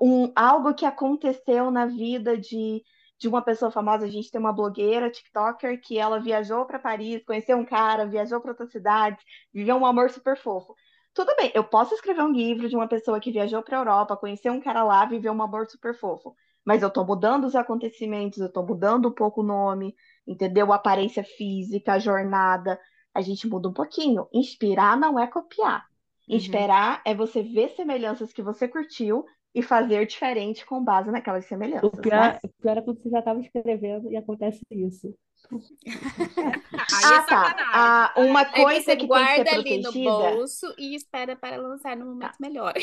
S5: um, algo que aconteceu na vida de, de uma pessoa famosa. A gente tem uma blogueira, TikToker, que ela viajou para Paris, conheceu um cara, viajou para outra cidade, viveu um amor super fofo. Tudo bem, eu posso escrever um livro de uma pessoa que viajou para a Europa, conheceu um cara lá, viveu um amor super fofo. Mas eu tô mudando os acontecimentos, eu tô mudando um pouco o nome, entendeu? A aparência física, a jornada a gente muda um pouquinho. Inspirar não é copiar.
S3: Uhum.
S5: Inspirar é você ver semelhanças que você curtiu e fazer diferente com base naquelas
S1: O
S5: semelhanças,
S1: pior,
S5: né?
S1: o pior é quando você já estava escrevendo e acontece isso.
S7: Aí
S5: Ah,
S7: é
S5: tá. Ah, uma coisa
S3: você
S5: que tem que
S3: guarda
S5: ser
S3: ali no
S5: protegida.
S3: bolso e espera para lançar no momento melhor.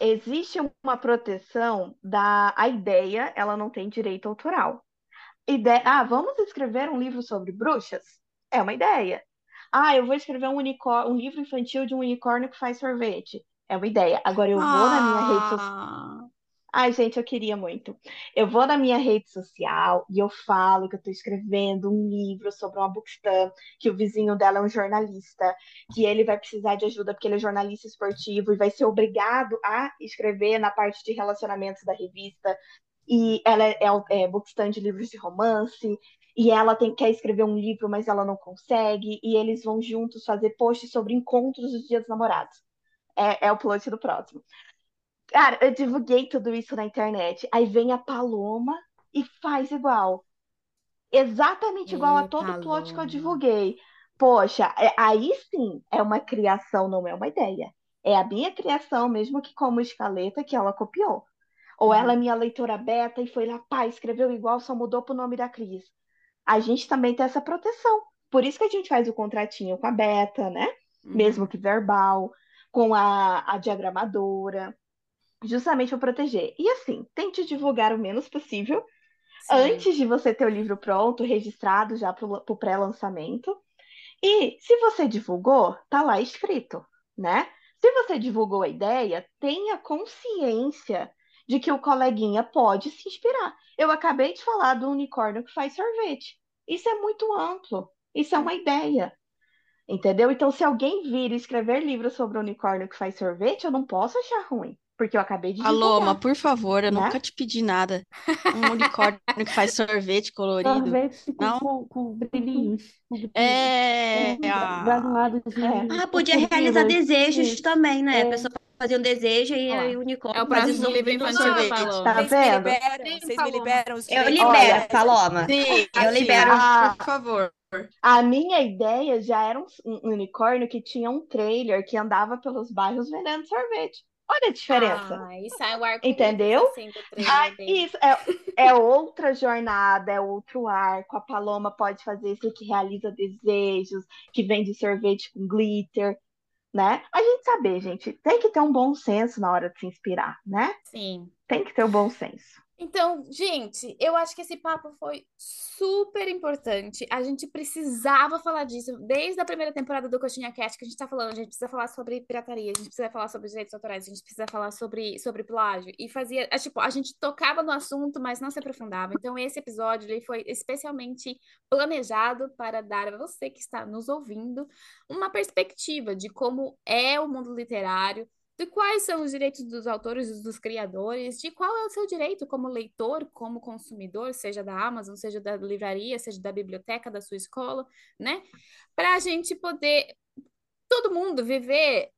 S5: Existe uma proteção da a ideia, ela não tem direito autoral. Ideia, ah, vamos escrever um livro sobre bruxas? É uma ideia. Ah, eu vou escrever um unicórnio, um livro infantil de um unicórnio que faz sorvete. É uma ideia. Agora eu vou na minha rede social.
S3: Ah,
S5: Ai, gente, eu queria muito. Eu vou na minha rede social e eu falo que eu estou escrevendo um livro sobre uma bookstã, que o vizinho dela é um jornalista, que ele vai precisar de ajuda porque ele é jornalista esportivo e vai ser obrigado a escrever na parte de relacionamentos da revista. E ela é, é, é bookstã de livros de romance, e ela tem, quer escrever um livro, mas ela não consegue, e eles vão juntos fazer posts sobre encontros dos dias dos namorados. É, é o plot do próximo. Cara, eu divulguei tudo isso na internet. Aí vem a Paloma e faz igual. Exatamente igual a todo plot que eu
S3: Paloma.
S5: divulguei. Poxa, é- aí sim é uma criação, não é uma ideia. É a minha criação, mesmo que como escaleta, que ela copiou. Ou ela é minha leitora beta e foi lá, pá, escreveu igual, só mudou pro nome da Cris. A gente também tem essa proteção. Por isso que a gente faz o contratinho com a beta, né? Mesmo
S3: Uhum.
S5: que verbal, com a, a diagramadora, justamente para proteger. E assim, tente divulgar o menos possível
S3: Sim.
S5: antes de você ter o livro pronto, registrado já para o pré-lançamento. E se você divulgou, tá lá escrito, né? Se você divulgou a ideia, tenha consciência de que o coleguinha pode se inspirar. Eu acabei de falar do unicórnio que faz sorvete. Isso é muito amplo. Isso é uma ideia. Entendeu? Então, se alguém vir escrever livro sobre o unicórnio que faz sorvete, eu não posso achar ruim, porque eu acabei de
S2: Paloma,
S5: divulgar,
S2: por favor, eu
S5: né?
S2: nunca te pedi nada. Um unicórnio que faz sorvete colorido.
S1: Sorvete com,
S2: Não?
S1: com, com brilhinhos.
S2: É.
S1: Com
S2: ah,
S1: granulados de
S5: É.
S6: Ah, podia realizar desejos também, né? A
S1: É.
S6: pessoa fazia um desejo e o
S3: É o
S6: unicórnio
S3: próximo livro
S6: sorvete.
S3: infantil da
S2: sorvete.
S3: Paloma.
S5: Tá
S4: Vocês me
S5: vendo?
S4: liberam,
S3: Sim,
S4: vocês me
S3: Paloma.
S4: liberam os
S6: Eu
S4: direitos
S5: Olha,
S6: libero, Paloma.
S2: Sim,
S6: Eu libero.
S5: Ah,
S2: por favor.
S5: a minha ideia já era um, um unicórnio que tinha um trailer que andava pelos bairros vendendo sorvete. Olha a diferença.
S3: Ah, e sai o arco-íris
S5: Entendeu?
S3: assim
S5: Ah, isso é, é outra jornada, é outro arco. A Paloma pode fazer isso que realiza desejos, que vende sorvete com glitter, né? A gente sabe, gente, tem que ter um bom senso na hora de se inspirar, né?
S3: Sim.
S5: Tem que ter o bom senso.
S3: Então, gente, eu acho que esse papo foi super importante. A gente precisava falar disso desde a primeira temporada do Coxinha Cast que a gente tá falando. A gente precisa falar sobre pirataria, a gente precisa falar sobre direitos autorais, a gente precisa falar sobre, sobre plágio. E fazia, é, tipo, a gente tocava no assunto, mas não se aprofundava. Então, esse episódio ele foi especialmente planejado para dar a você que está nos ouvindo uma perspectiva de como é o mundo literário de quais são os direitos dos autores dos criadores, de qual é o seu direito como leitor, como consumidor, seja da Amazon, seja da livraria, seja da biblioteca da sua escola, né? Para a gente poder, todo mundo viver,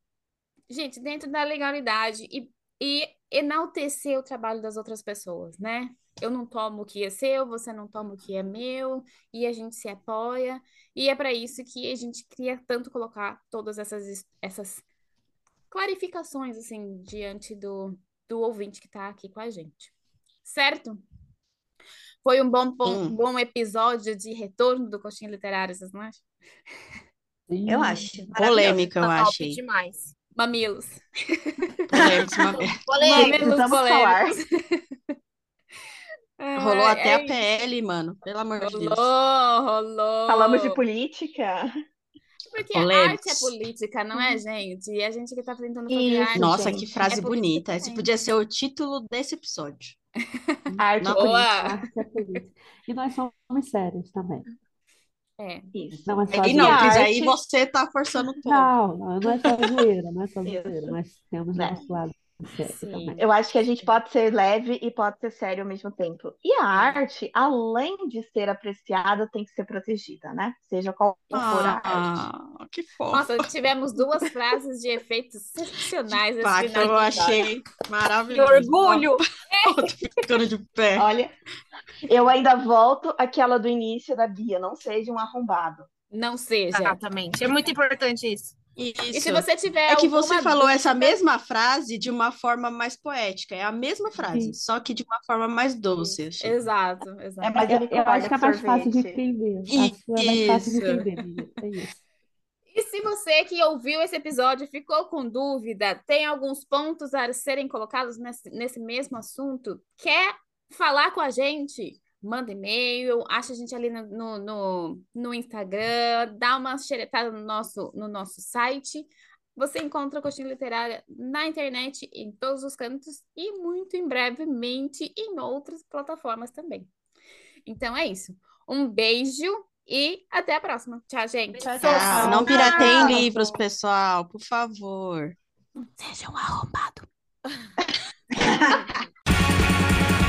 S3: gente, dentro da legalidade e, e enaltecer o trabalho das outras pessoas, né? Eu não tomo o que é seu, você não toma o que é meu, e a gente se apoia, e é para isso que a gente queria tanto colocar todas essas, essas clarificações, assim, diante do, do ouvinte que está aqui com a gente. Certo? Foi um bom, bom,
S2: Sim.
S3: bom episódio de retorno do Coxinha Literário, vocês não acham?
S6: Eu acho.
S2: Polêmica, eu
S7: Top
S2: achei.
S7: demais.
S3: Mamilos.
S2: Polêmica.
S3: Mamilos
S5: Precisamos falar.
S3: polêmicos.
S2: Rolou até
S3: é
S2: a PL, mano. Pelo amor de Deus.
S3: Rolou, rolou.
S5: Falamos de política.
S3: Porque
S2: Polêmicos.
S3: arte é política, não é, gente? E a gente que tá tentando fazer
S5: Isso,
S3: arte.
S2: Nossa,
S5: gente.
S2: que frase
S3: É
S2: bonita. Esse podia ser o título desse episódio.
S5: Arte
S2: Não.
S3: Boa!
S1: Arte é política. E nós somos sérios também.
S3: É.
S5: Isso.
S1: Não é só
S2: Aí
S5: E
S2: não, aí você tá forçando pouco.
S1: Não, não, não é só zoeira, não é só zoeira. Nós temos
S5: Né?
S1: nosso lado
S3: Sim.
S1: também.
S5: Eu acho que a gente pode ser leve e pode ser sério ao mesmo tempo. E a arte, além de ser apreciada, tem que ser protegida, né? Seja qual for a arte.
S2: Ah, que fofo.
S3: Nossa, tivemos duas frases de efeitos excepcionais esse
S2: Pá, que
S3: final
S2: eu
S3: de
S2: achei
S7: Que
S2: maravilhoso.
S7: orgulho!
S2: Ó, tô ficando de pé.
S5: Olha, eu ainda volto àquela do início da Bia, não seja um arrombado.
S3: Não seja.
S7: Exatamente. É muito importante isso.
S3: E se
S2: Isso.
S3: você tiver
S2: É que você falou essa
S3: dúvida-
S2: mesma frase de uma forma mais poética. É a mesma frase,
S1: Sim.
S2: só que de uma forma mais doce. achei.
S3: Exato, exato.
S5: É mais
S1: Eu, eu acho que é mais fácil de entender. Sua é mais fácil de
S2: Isso.
S1: entender. É isso.
S3: E se você que ouviu esse episódio ficou com dúvida, tem alguns pontos a serem colocados nesse, nesse mesmo assunto, quer falar com a gente? Manda e-mail, acha a gente ali no, no, no, no Instagram, dá uma xeretada no nosso, no nosso site. Você encontra a Coxinha Literária na internet, em todos os cantos e muito em brevemente em outras plataformas também. Então é isso. Um beijo e até a próxima. Tchau, gente.
S5: Tchau,
S2: Ah,
S5: tchau.
S2: não pirateiem
S5: Tchau.
S2: livros, pessoal, por favor.
S3: Seja um arrombado.